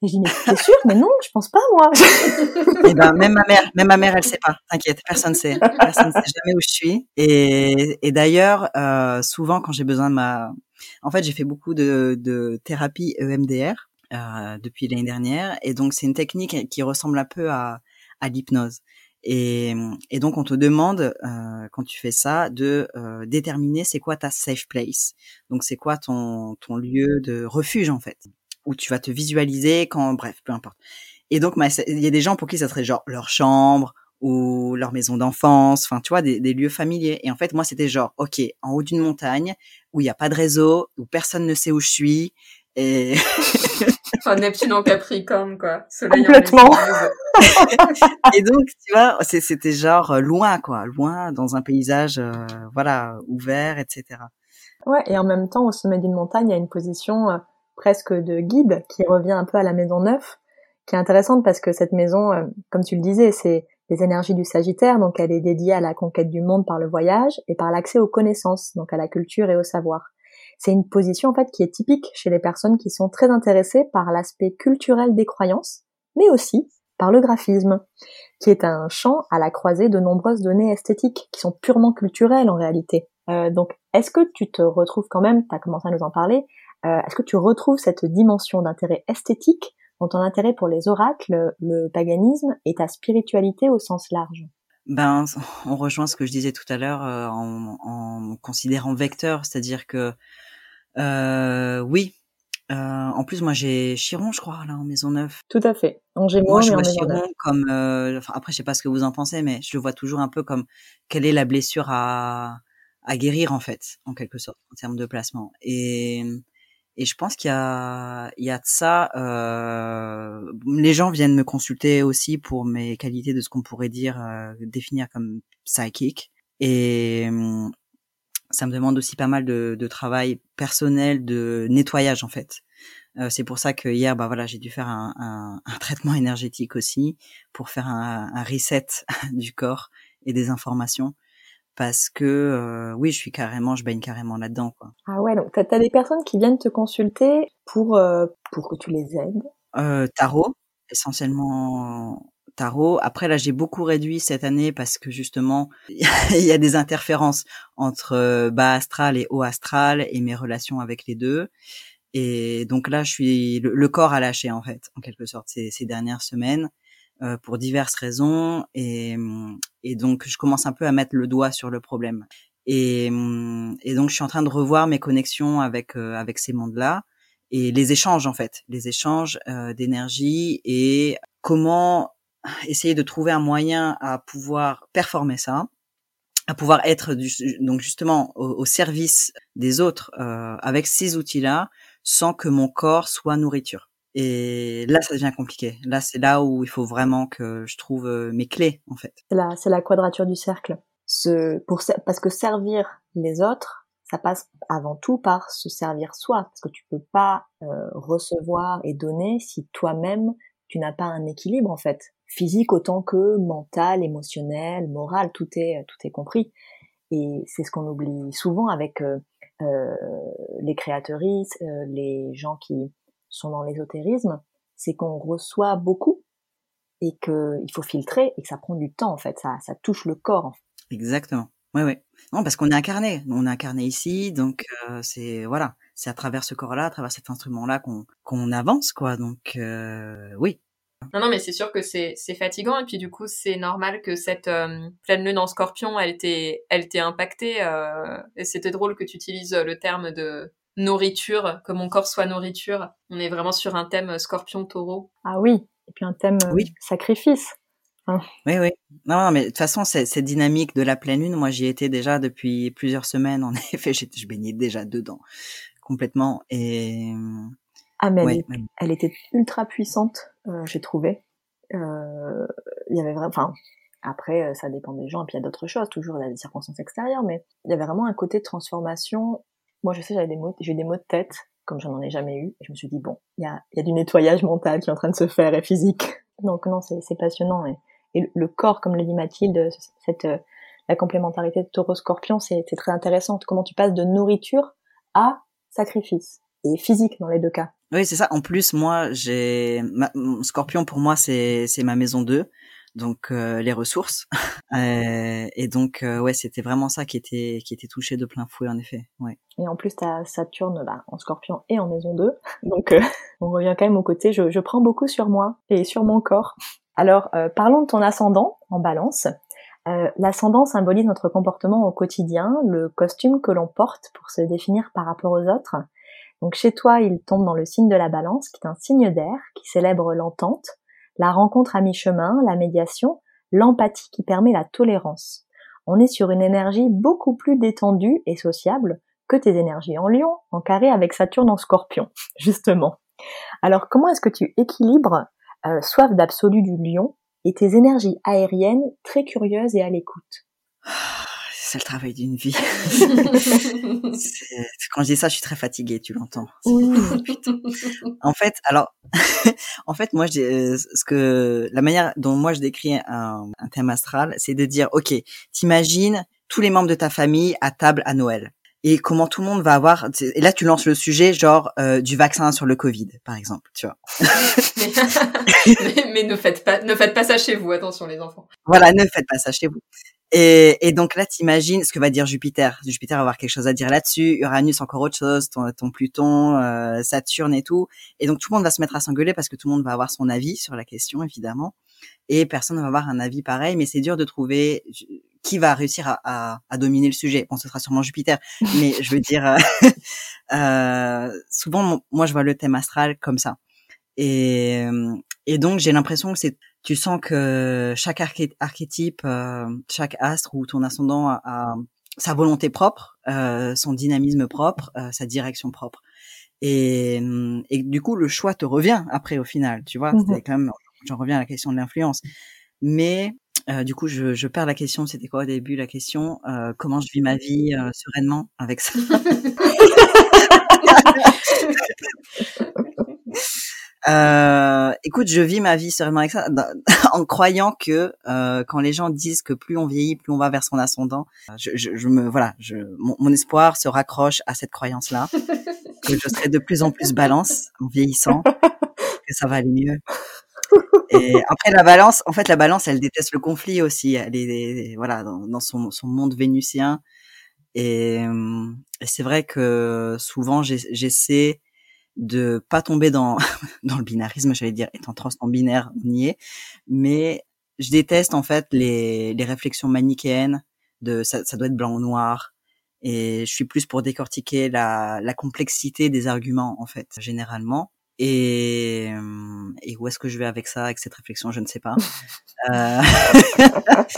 Et je dis, mais t'es sûr Mais non, je pense pas, moi. et eh ben, même ma mère, même ma mère, elle sait pas. T'inquiète, personne sait. Personne sait jamais où je suis. Et, et d'ailleurs, euh, souvent, quand j'ai besoin de ma, en fait, j'ai fait beaucoup de, de thérapie EMDR euh, depuis l'année dernière, et donc c'est une technique qui ressemble un peu à, à l'hypnose. Et, et, donc on te demande euh, quand tu fais ça de euh, déterminer c'est quoi ta safe place. Donc c'est quoi ton ton lieu de refuge en fait, où tu vas te visualiser quand bref peu importe. Et donc il y a des gens pour qui ça serait genre leur chambre ou leur maison d'enfance, enfin tu vois des, des, lieux familiers. Et en fait moi c'était genre ok en haut d'une montagne où il n'y a pas de réseau, où personne ne sait où je suis. Et enfin, Neptune en Capricorne, quoi. Soleil Complètement. et donc, tu vois, c'était genre euh, loin, quoi, loin dans un paysage, euh, voilà, ouvert, etc. Ouais, et en même temps, au sommet d'une montagne, il y a une position euh, presque de guide qui revient un peu à la maison neuve, qui est intéressante parce que cette maison, comme tu le disais, c'est les énergies du Sagittaire, donc elle est dédiée à la conquête du monde par le voyage et par l'accès aux connaissances, donc à la culture et au savoir. C'est une position en fait qui est typique chez les personnes qui sont très intéressées par l'aspect culturel des croyances, mais aussi par le graphisme, qui est un champ à la croisée de nombreuses données esthétiques qui sont purement culturelles en réalité. Euh, donc, est-ce que tu te retrouves quand même, tu as commencé à nous en parler, euh, est-ce que tu retrouves cette dimension d'intérêt esthétique dans ton intérêt pour les oracles, le paganisme et ta spiritualité au sens large? Ben, on rejoint ce que je disais tout à l'heure euh, en, en, considérant vecteur, c'est-à-dire que euh, oui. Euh, en plus, moi, j'ai Chiron, je crois, là, en Maison Neuve. Tout à fait. En Gémeaux, moi, je vois Chiron comme. Euh, enfin, après, je sais pas ce que vous en pensez, mais je le vois toujours un peu comme quelle est la blessure à à guérir en fait, en quelque sorte, en termes de placement. Et et je pense qu'il y a il y a de ça. Euh, les gens viennent me consulter aussi pour mes qualités de ce qu'on pourrait dire euh, définir comme psychique. Et ça me demande aussi pas mal de, de travail personnel, de nettoyage en fait. Euh, c'est pour ça que hier, bah voilà, j'ai dû faire un, un, un, traitement énergétique aussi pour faire un, un, reset du corps et des informations, parce que euh, oui, je suis carrément, je baigne carrément là-dedans, quoi. Ah ouais, donc t'as as des personnes qui viennent te consulter pour euh, pour que tu les aides? Euh, tarot, essentiellement tarot. Après là, j'ai beaucoup réduit cette année parce que justement, il y a des interférences entre bas astral et haut astral et mes relations avec les deux. Et donc là, je suis le, corps a lâché en fait, en quelque sorte, ces, dernières semaines euh, pour diverses raisons. Et, et donc, je commence un peu à mettre le doigt sur le problème. Et, et donc, je suis en train de revoir mes connexions avec euh, avec ces mondes-là et les échanges en fait, les échanges euh, d'énergie et comment essayer de trouver un moyen à pouvoir performer ça, à pouvoir être du, donc justement au, service des autres euh, avec ces outils-là sans que mon corps soit nourriture. Et là, ça devient compliqué. Là, c'est là où il faut vraiment que je trouve euh, mes clés, en fait. C'est la, c'est la quadrature du cercle. Ce, pour, parce que servir les autres, ça passe avant tout par se servir soi. Parce que tu peux pas euh, recevoir et donner si toi-même, tu n'as pas un équilibre, en fait. Physique autant que mental, émotionnel, moral, tout est, tout est compris. Et c'est ce qu'on oublie souvent avec euh, euh, les créatrices, euh, les gens qui sont dans l'ésotérisme, c'est qu'on reçoit beaucoup et qu'il faut filtrer et que ça prend du temps en fait, ça, ça touche le corps. Exactement. Oui, oui. Non, parce qu'on est incarné. On est incarné ici, donc euh, c'est voilà, c'est à travers ce corps-là, à travers cet instrument-là qu'on qu'on avance, quoi. Donc oui, non, non, mais c'est sûr que c'est fatigant et puis du coup c'est normal que cette euh, pleine lune en Scorpion, elle t'ait elle t'ait impacté. Euh, et c'était drôle que tu utilises le terme de nourriture, que mon corps soit nourriture. On est vraiment sur un thème Scorpion-Taureau. Ah oui, et puis un thème euh, oui. sacrifice. Hein. Oui, oui. Non, mais de toute façon, cette dynamique de la pleine lune, moi j'y étais déjà depuis plusieurs semaines. En effet, je baignais déjà dedans complètement et ah mais elle, était ultra puissante, euh, j'ai trouvé. Euh, il y avait vraiment, enfin après euh, ça dépend des gens et puis il y a d'autres choses, toujours il y a des circonstances extérieures, mais il y avait vraiment un côté de transformation. Moi je sais j'avais des mots, j'ai des mots de tête comme j'en ai jamais eu et je me suis dit bon il y a, y a du nettoyage mental qui est en train de se faire et physique. Donc non c'est passionnant et, et, le corps comme le dit Mathilde cette la complémentarité de Taureau Scorpion c'est très intéressant comment tu passes de nourriture à sacrifice et physique dans les deux cas. Oui, c'est ça. En plus, moi, j'ai Scorpion pour moi, c'est c'est ma maison 2, donc euh, les ressources. euh, et donc euh, ouais, c'était vraiment ça qui était qui était touché de plein fouet en effet. Ouais. Et en plus, t'as Saturne bah, en Scorpion et en maison 2, donc euh, on revient quand même au côté. Je, je prends beaucoup sur moi et sur mon corps. Alors parlons de ton ascendant en Balance. L'ascendant symbolise notre comportement au quotidien, le costume que l'on porte pour se définir par rapport aux autres. Donc chez toi, il tombe dans le signe de la balance, qui est un signe d'air, qui célèbre l'entente, la rencontre à mi-chemin, la médiation, l'empathie qui permet la tolérance. On est sur une énergie beaucoup plus détendue et sociable que tes énergies en lion, en carré avec Saturne en scorpion, justement. Alors comment est-ce que tu équilibres euh, soif d'absolu du lion et tes énergies aériennes très curieuses et à l'écoute? C'est le travail d'une vie. quand je dis ça, je suis très fatiguée, tu l'entends. en fait, alors, en fait, moi, je, euh, ce que la manière dont moi je décris un, un thème astral, c'est de dire, ok, t'imagines tous les membres de ta famille à table à Noël. Et comment tout le monde va avoir et là tu lances le sujet genre euh, du vaccin sur le Covid par exemple tu vois. Mais, mais, ne faites pas ne faites pas ça chez vous attention les enfants. Voilà ne faites pas ça chez vous et, et donc là t'imagines ce que va dire Jupiter. Jupiter va avoir quelque chose à dire là-dessus. Uranus encore autre chose. Ton, ton Pluton euh, Saturne et tout. Et donc tout le monde va se mettre à s'engueuler parce que tout le monde va avoir son avis sur la question évidemment. Et personne ne va avoir un avis pareil. Mais c'est dur de trouver qui va réussir à, à, à, dominer le sujet. Bon, ce sera sûrement Jupiter, mais je veux dire, euh, euh, souvent, moi, je vois le thème astral comme ça. Et, et donc, j'ai l'impression que c'est, tu sens que chaque archétype, euh, chaque astre ou ton ascendant a, sa volonté propre, euh, son dynamisme propre, euh, sa direction propre. Et, et du coup, le choix te revient après au final, tu vois. Mmh quand même, j'en reviens à la question de l'influence. Mais du coup, je, je, perds la question. C'était quoi au début la question Comment je vis ma vie sereinement avec ça? euh, Écoute, je vis ma vie sereinement avec ça en croyant que euh, quand les gens disent que plus on vieillit, plus on va vers son ascendant, je, je, je me voilà, je, mon, mon, espoir se raccroche à cette croyance-là que je serai de plus en plus balance en vieillissant, que ça va aller mieux Et après la balance, en fait la balance, elle déteste le conflit aussi. Elle est voilà dans, son, son monde vénusien. Et, et c'est vrai que souvent j'essaie de pas tomber dans dans le binarisme, j'allais dire étant trans non binaire, nier, mais je déteste en fait les les réflexions manichéennes de ça, ça doit être blanc ou noir et je suis plus pour décortiquer la la complexité des arguments en fait généralement et, et où est-ce que je vais avec ça, avec cette réflexion, je ne sais pas. euh...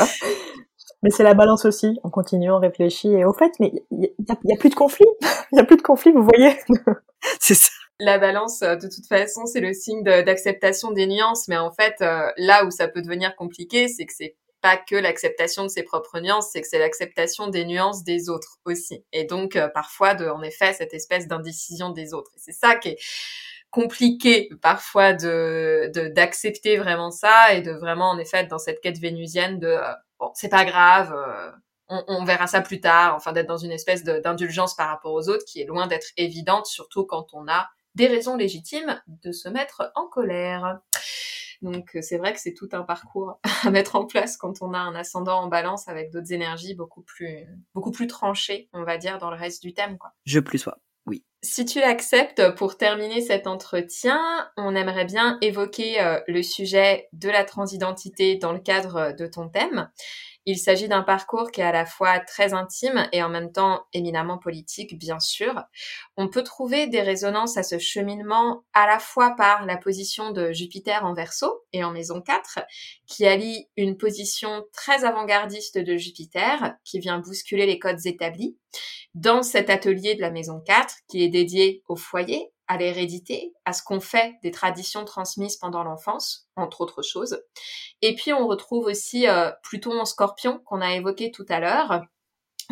mais c'est la balance aussi. On continue, on réfléchit. Et au fait, mais il y, a plus de conflit. Il y a plus de conflit, vous voyez. c'est ça. La balance, euh, de toute façon, c'est le signe d'acceptation des nuances. Mais en fait, euh, là où ça peut devenir compliqué, c'est que c'est pas que l'acceptation de ses propres nuances, c'est que c'est l'acceptation des nuances des autres aussi. Et donc, euh, parfois, en effet, cette espèce d'indécision des autres. c'est ça qui est compliqué parfois de d'accepter vraiment ça et de vraiment en effet être dans cette quête vénusienne de bon c'est pas grave on, verra ça plus tard enfin d'être dans une espèce d'indulgence par rapport aux autres qui est loin d'être évidente surtout quand on a des raisons légitimes de se mettre en colère. Donc euh, c'est vrai que c'est tout un parcours à mettre en place quand on a un ascendant en balance avec d'autres énergies beaucoup plus beaucoup plus tranchées, on va dire, dans le reste du thème. Quoi. Je plus sois. Oui. Si tu l'acceptes, pour terminer cet entretien, on aimerait bien évoquer euh, le sujet de la transidentité dans le cadre de ton thème. Il s'agit d'un parcours qui est à la fois très intime et en même temps éminemment politique, bien sûr. On peut trouver des résonances à ce cheminement à la fois par la position de Jupiter en verso et en maison 4, qui allie une position très avant-gardiste de Jupiter, qui vient bousculer les codes établis, dans cet atelier de la maison 4, qui est dédié au foyer, à l'hérédité, à ce qu'on fait des traditions transmises pendant l'enfance, entre autres choses. Et puis on retrouve aussi euh, Pluton scorpion qu'on a évoqué tout à l'heure,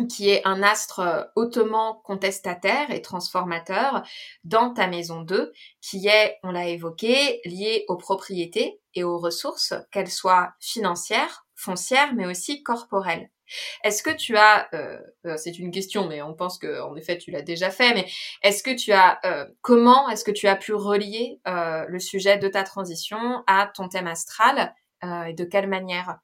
qui est un astre euh, hautement contestataire et transformateur dans ta maison 2, qui est, on l'a évoqué, lié aux propriétés et aux ressources, qu'elles soient financières, foncières, mais aussi corporelles. Est-ce que tu as, euh, euh, c'est une question, mais on pense que en effet tu l'as déjà fait, mais est-ce que tu as, euh, comment est-ce que tu as pu relier le sujet de ta transition à ton thème astral et de quelle manière?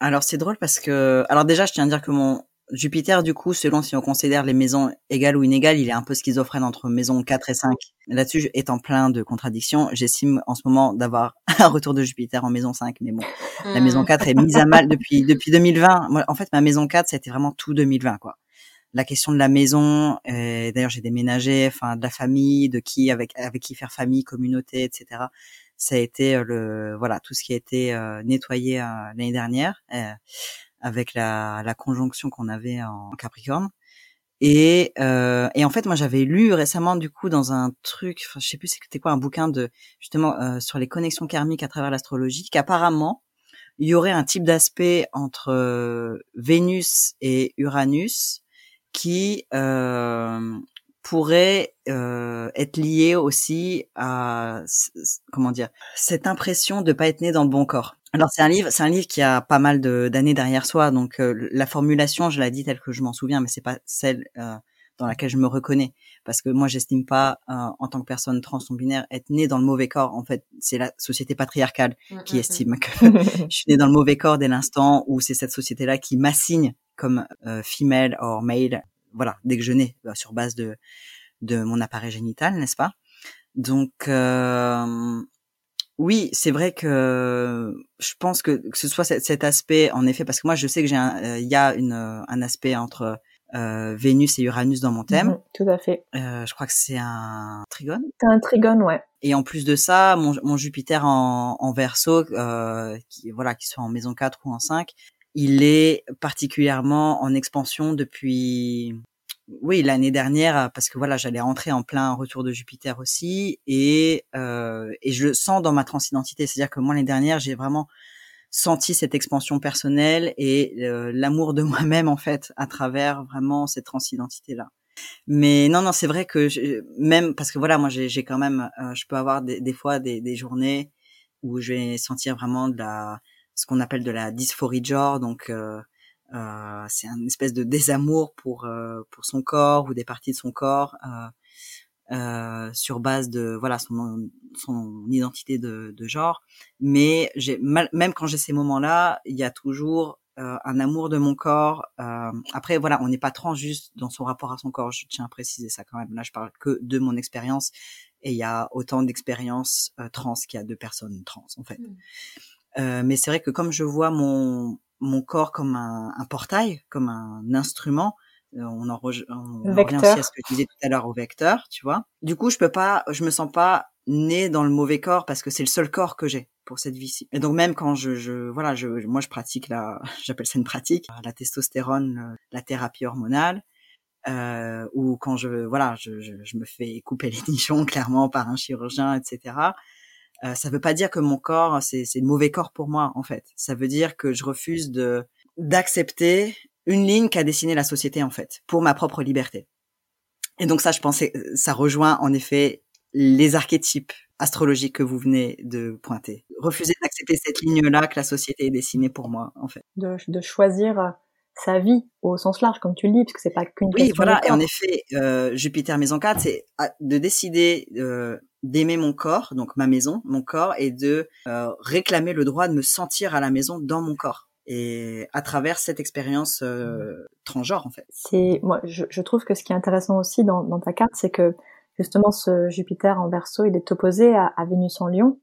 Alors c'est drôle parce que, alors déjà je tiens à dire que mon Jupiter, du coup, selon si on considère les maisons égales ou inégales, il est un peu schizophrène entre maison 4 et 5. Là-dessus, étant plein de contradictions, j'estime en ce moment d'avoir un retour de Jupiter en maison 5. Mais bon, la maison 4 est mise à mal depuis, depuis 2020. Moi, en fait, ma maison 4, c'était vraiment tout 2020, quoi. La question de la maison, euh, d'ailleurs, j'ai déménagé, enfin, de la famille, de qui, avec, avec qui faire famille, communauté, etc. Ça a été euh, le, voilà, tout ce qui a été euh, nettoyé l'année dernière avec la, la conjonction qu'on avait en Capricorne. Et, euh, et en fait, moi, j'avais lu récemment, du coup, dans un truc, enfin, je sais plus c'était quoi, un bouquin de justement euh, sur les connexions karmiques à travers l'astrologie, qu'apparemment, il y aurait un type d'aspect entre euh, Vénus et Uranus qui euh, pourrait euh, être lié aussi à comment dire cette impression de pas être né dans le bon corps. Alors c'est un livre, c'est un livre qui a pas mal d'années derrière soi, donc euh, la formulation, je l'ai dit telle que je m'en souviens, mais c'est pas celle euh, dans laquelle je me reconnais, parce que moi j'estime pas euh, en tant que personne trans non binaire être née dans le mauvais corps. En fait, c'est la société patriarcale mmh, qui mmh, estime mmh. que je suis née dans le mauvais corps dès l'instant où c'est cette société-là qui m'assigne comme female or male. Voilà, dès que je nais, bah, sur base de de mon appareil génital, n'est-ce pas? Donc oui, c'est vrai que je pense que que ce soit cet, aspect, en effet, parce que moi je sais que j'ai, euh, il y a une, un aspect entre euh, Vénus et Uranus dans mon thème. Mhm, tout à fait. Euh, je crois que c'est un trigone. C'est un trigone, ouais. Et en plus de ça, mon, mon Jupiter en, en euh, qui voilà, qui soit en maison 4 ou en 5, il est particulièrement en expansion depuis oui, l'année dernière, euh, parce que voilà, j'allais rentrer en plein retour de Jupiter aussi, et euh, et je le sens dans ma transidentité, c'est-à-dire que moi l'année dernière, j'ai vraiment senti cette expansion personnelle et euh, l'amour de moi-même en fait à travers vraiment cette transidentité là. Mais non, non, c'est vrai que même parce que voilà, moi j'ai quand même, je peux avoir des, des fois des, des, journées où je vais sentir vraiment de la, ce qu'on appelle de la dysphorie de genre, donc euh, c'est une espèce de désamour pour euh, pour son corps ou des parties de son corps. Euh, euh, sur base de voilà son son identité de, de genre. Mais j'ai même quand j'ai ces moments-là, il y a toujours euh, un amour de mon corps. Euh, après, voilà, on n'est pas trans juste dans son rapport à son corps. Je tiens à préciser ça quand même. Là, je parle que de mon expérience. Et il y a autant d'expériences trans qu'il y a de personnes trans, en fait. Mmh. Euh, mais c'est vrai que comme je vois mon mon corps comme un, un portail, comme un instrument, euh, on en, revient aussi à ce que tu disais tout à l'heure au vecteur, tu vois. Du coup, je peux pas, je me sens pas né dans le mauvais corps parce que c'est le seul corps que j'ai pour cette vie-ci. Et donc même quand je, je voilà, je, moi je pratique la, j'appelle ça une pratique, la testostérone, la thérapie hormonale, euh, ou quand je, voilà, je, je, je, me fais couper les nichons clairement par un chirurgien, etc. Euh, ça veut pas dire que mon corps c'est le mauvais corps pour moi en fait. Ça veut dire que je refuse d'accepter une ligne qu'a dessinée la société en fait pour ma propre liberté. Et donc ça, je pensais, ça rejoint en effet les archétypes astrologiques que vous venez de pointer. Refuser d'accepter cette ligne-là que la société est dessinée pour moi, en fait. De, choisir euh, sa vie au sens large, comme tu le dis, parce que c'est pas qu'une oui, voilà. Et en effet, euh, Jupiter Maison 4, c'est ah, de décider euh, d'aimer mon corps, donc ma maison, mon corps, et de euh, réclamer le droit de me sentir à la maison dans mon corps. Et à travers cette expérience euh, transgenre, en fait. C'est moi, je, je, trouve que ce qui est intéressant aussi dans, dans ta carte, c'est que justement ce Jupiter en Verseau, il est opposé à, à Vénus en Lion,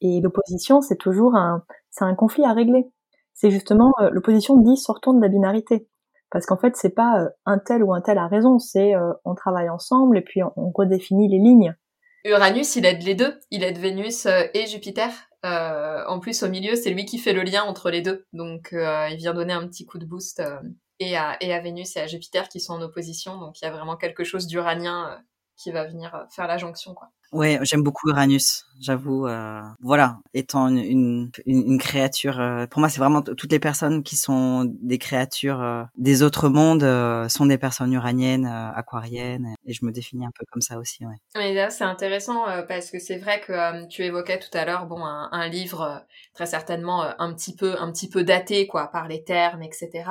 et l'opposition, c'est toujours un, c'est un conflit à régler. C'est justement euh, l'opposition dit sortons de la binarité, parce qu'en fait, c'est pas euh, un tel ou un tel a raison, c'est euh, on travaille ensemble et puis on, on, redéfinit les lignes. Uranus, il aide les deux, il aide Vénus et Jupiter. en plus, au milieu, c'est lui qui fait le lien entre les deux, donc il vient donner un petit coup de boost. Et à, et à Vénus et à Jupiter qui sont en opposition, donc il y a vraiment quelque chose d'uranien qui va venir euh, faire la jonction, quoi. Ouais, j'aime beaucoup Uranus, j'avoue. Euh, voilà, étant une, une, une créature, euh, pour moi, c'est vraiment toutes les personnes qui sont des créatures euh, des autres mondes euh, sont des personnes uraniennes, aquariennes, et je me définis un peu comme ça aussi. Ouais. Mais c'est intéressant parce que c'est vrai que tu évoquais tout à l'heure, bon, un, un livre très certainement un petit peu, un petit peu daté, quoi, par les termes, etc.,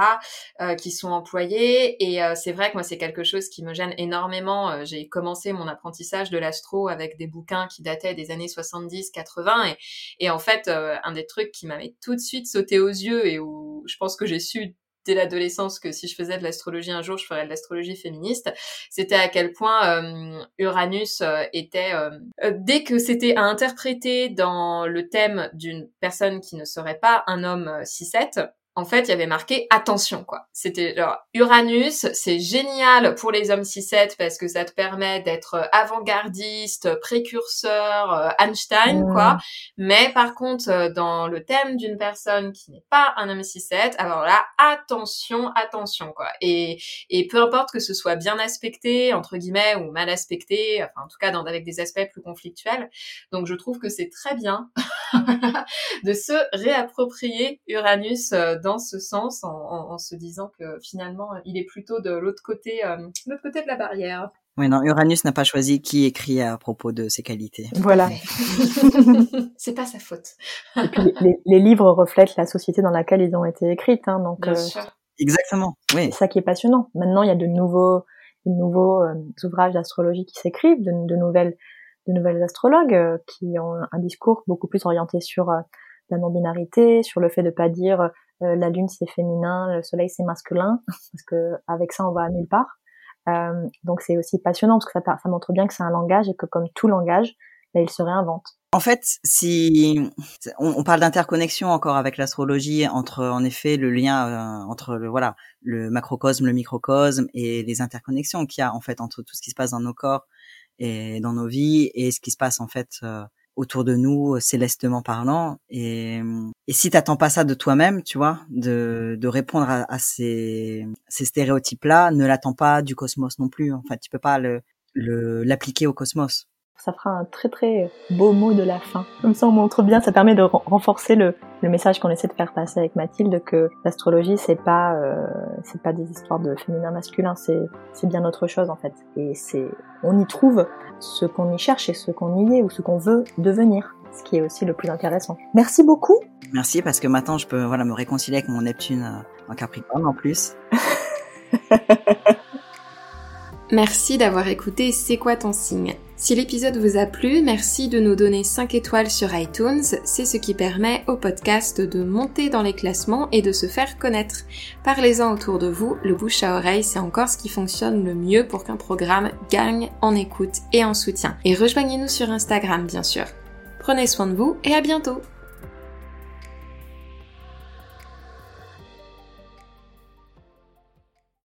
qui sont employés. Et c'est vrai que moi, c'est quelque chose qui me gêne énormément. J'ai commencé mon apprentissage de l'astro avec des bouquins qui dataient des années 70-80 et, et en fait euh, un des trucs qui m'avait tout de suite sauté aux yeux et où je pense que j'ai su dès l'adolescence que si je faisais de l'astrologie un jour, je ferais de l'astrologie féministe. C'était à quel point euh, Uranus euh, était, dès que c'était à interpréter dans le thème d'une personne qui ne serait pas un homme 6-7, en fait, il y avait marqué attention quoi. C'était genre Uranus, c'est génial pour les hommes 6-7 parce que ça te permet d'être avant-gardiste, précurseur, euh, Einstein quoi. Mais par contre, euh, dans le thème d'une personne qui n'est pas un homme 6-7, alors là, attention, attention quoi. Et et peu importe que ce soit bien aspecté entre guillemets ou mal aspecté, enfin en tout cas dans avec des aspects plus conflictuels. Donc je trouve que c'est très bien de se réapproprier Uranus euh, dans ce sens en, en, en, se disant que finalement il est plutôt de l'autre côté, euh, l'autre côté de la barrière. Oui, non, Uranus n'a pas choisi qui écrit à propos de ses qualités. Voilà. c'est pas sa faute. Et puis, les, les, livres reflètent la société dans laquelle ils ont été écrits, hein, donc. Bien euh, sûr. Exactement. Oui. C'est ça qui est passionnant. Maintenant, il y a de nouveaux, de nouveaux euh, ouvrages d'astrologie qui s'écrivent, de, de, nouvelles, de nouvelles astrologues euh, qui ont un discours beaucoup plus orienté sur euh, la non-binarité, sur le fait de pas dire euh, la lune c'est féminin, le soleil c'est masculin, parce que avec ça on va nulle part. Euh, donc c'est aussi passionnant parce que ça, ça, montre bien que c'est un langage et que comme tout langage, ben, il se réinvente. En fait, si on, on parle d'interconnexion encore avec l'astrologie entre en effet le lien euh, entre le voilà le macrocosme, le microcosme et les interconnexions qu'il y a en fait entre tout ce qui se passe dans nos corps et dans nos vies et ce qui se passe en fait euh, autour de nous, célestement parlant. Et, et si t'attends pas ça de toi-même, tu vois, de, de répondre à, à ces, ces stéréotypes-là, ne l'attends pas du cosmos non plus. Enfin, tu peux pas le l'appliquer au cosmos. Ça fera un très très beau mot de la fin. Comme ça, on montre bien, ça permet de renforcer le, le message qu'on essaie de faire passer avec Mathilde que l'astrologie, c'est pas euh, c'est pas des histoires de féminin masculin, c'est c'est bien autre chose en fait. Et c'est on y trouve ce qu'on y cherche et ce qu'on y est ou ce qu'on veut devenir ce qui est aussi le plus intéressant. Merci beaucoup. Merci parce que maintenant je peux voilà me réconcilier avec mon Neptune euh, en Capricorne en plus. Merci d'avoir écouté C'est quoi ton signe? Si l'épisode vous a plu, merci de nous donner 5 étoiles sur iTunes, c'est ce qui permet au podcast de monter dans les classements et de se faire connaître. Parlez-en autour de vous, le bouche à oreille c'est encore ce qui fonctionne le mieux pour qu'un programme gagne en écoute et en soutien. Et rejoignez-nous sur Instagram bien sûr. Prenez soin de vous et à bientôt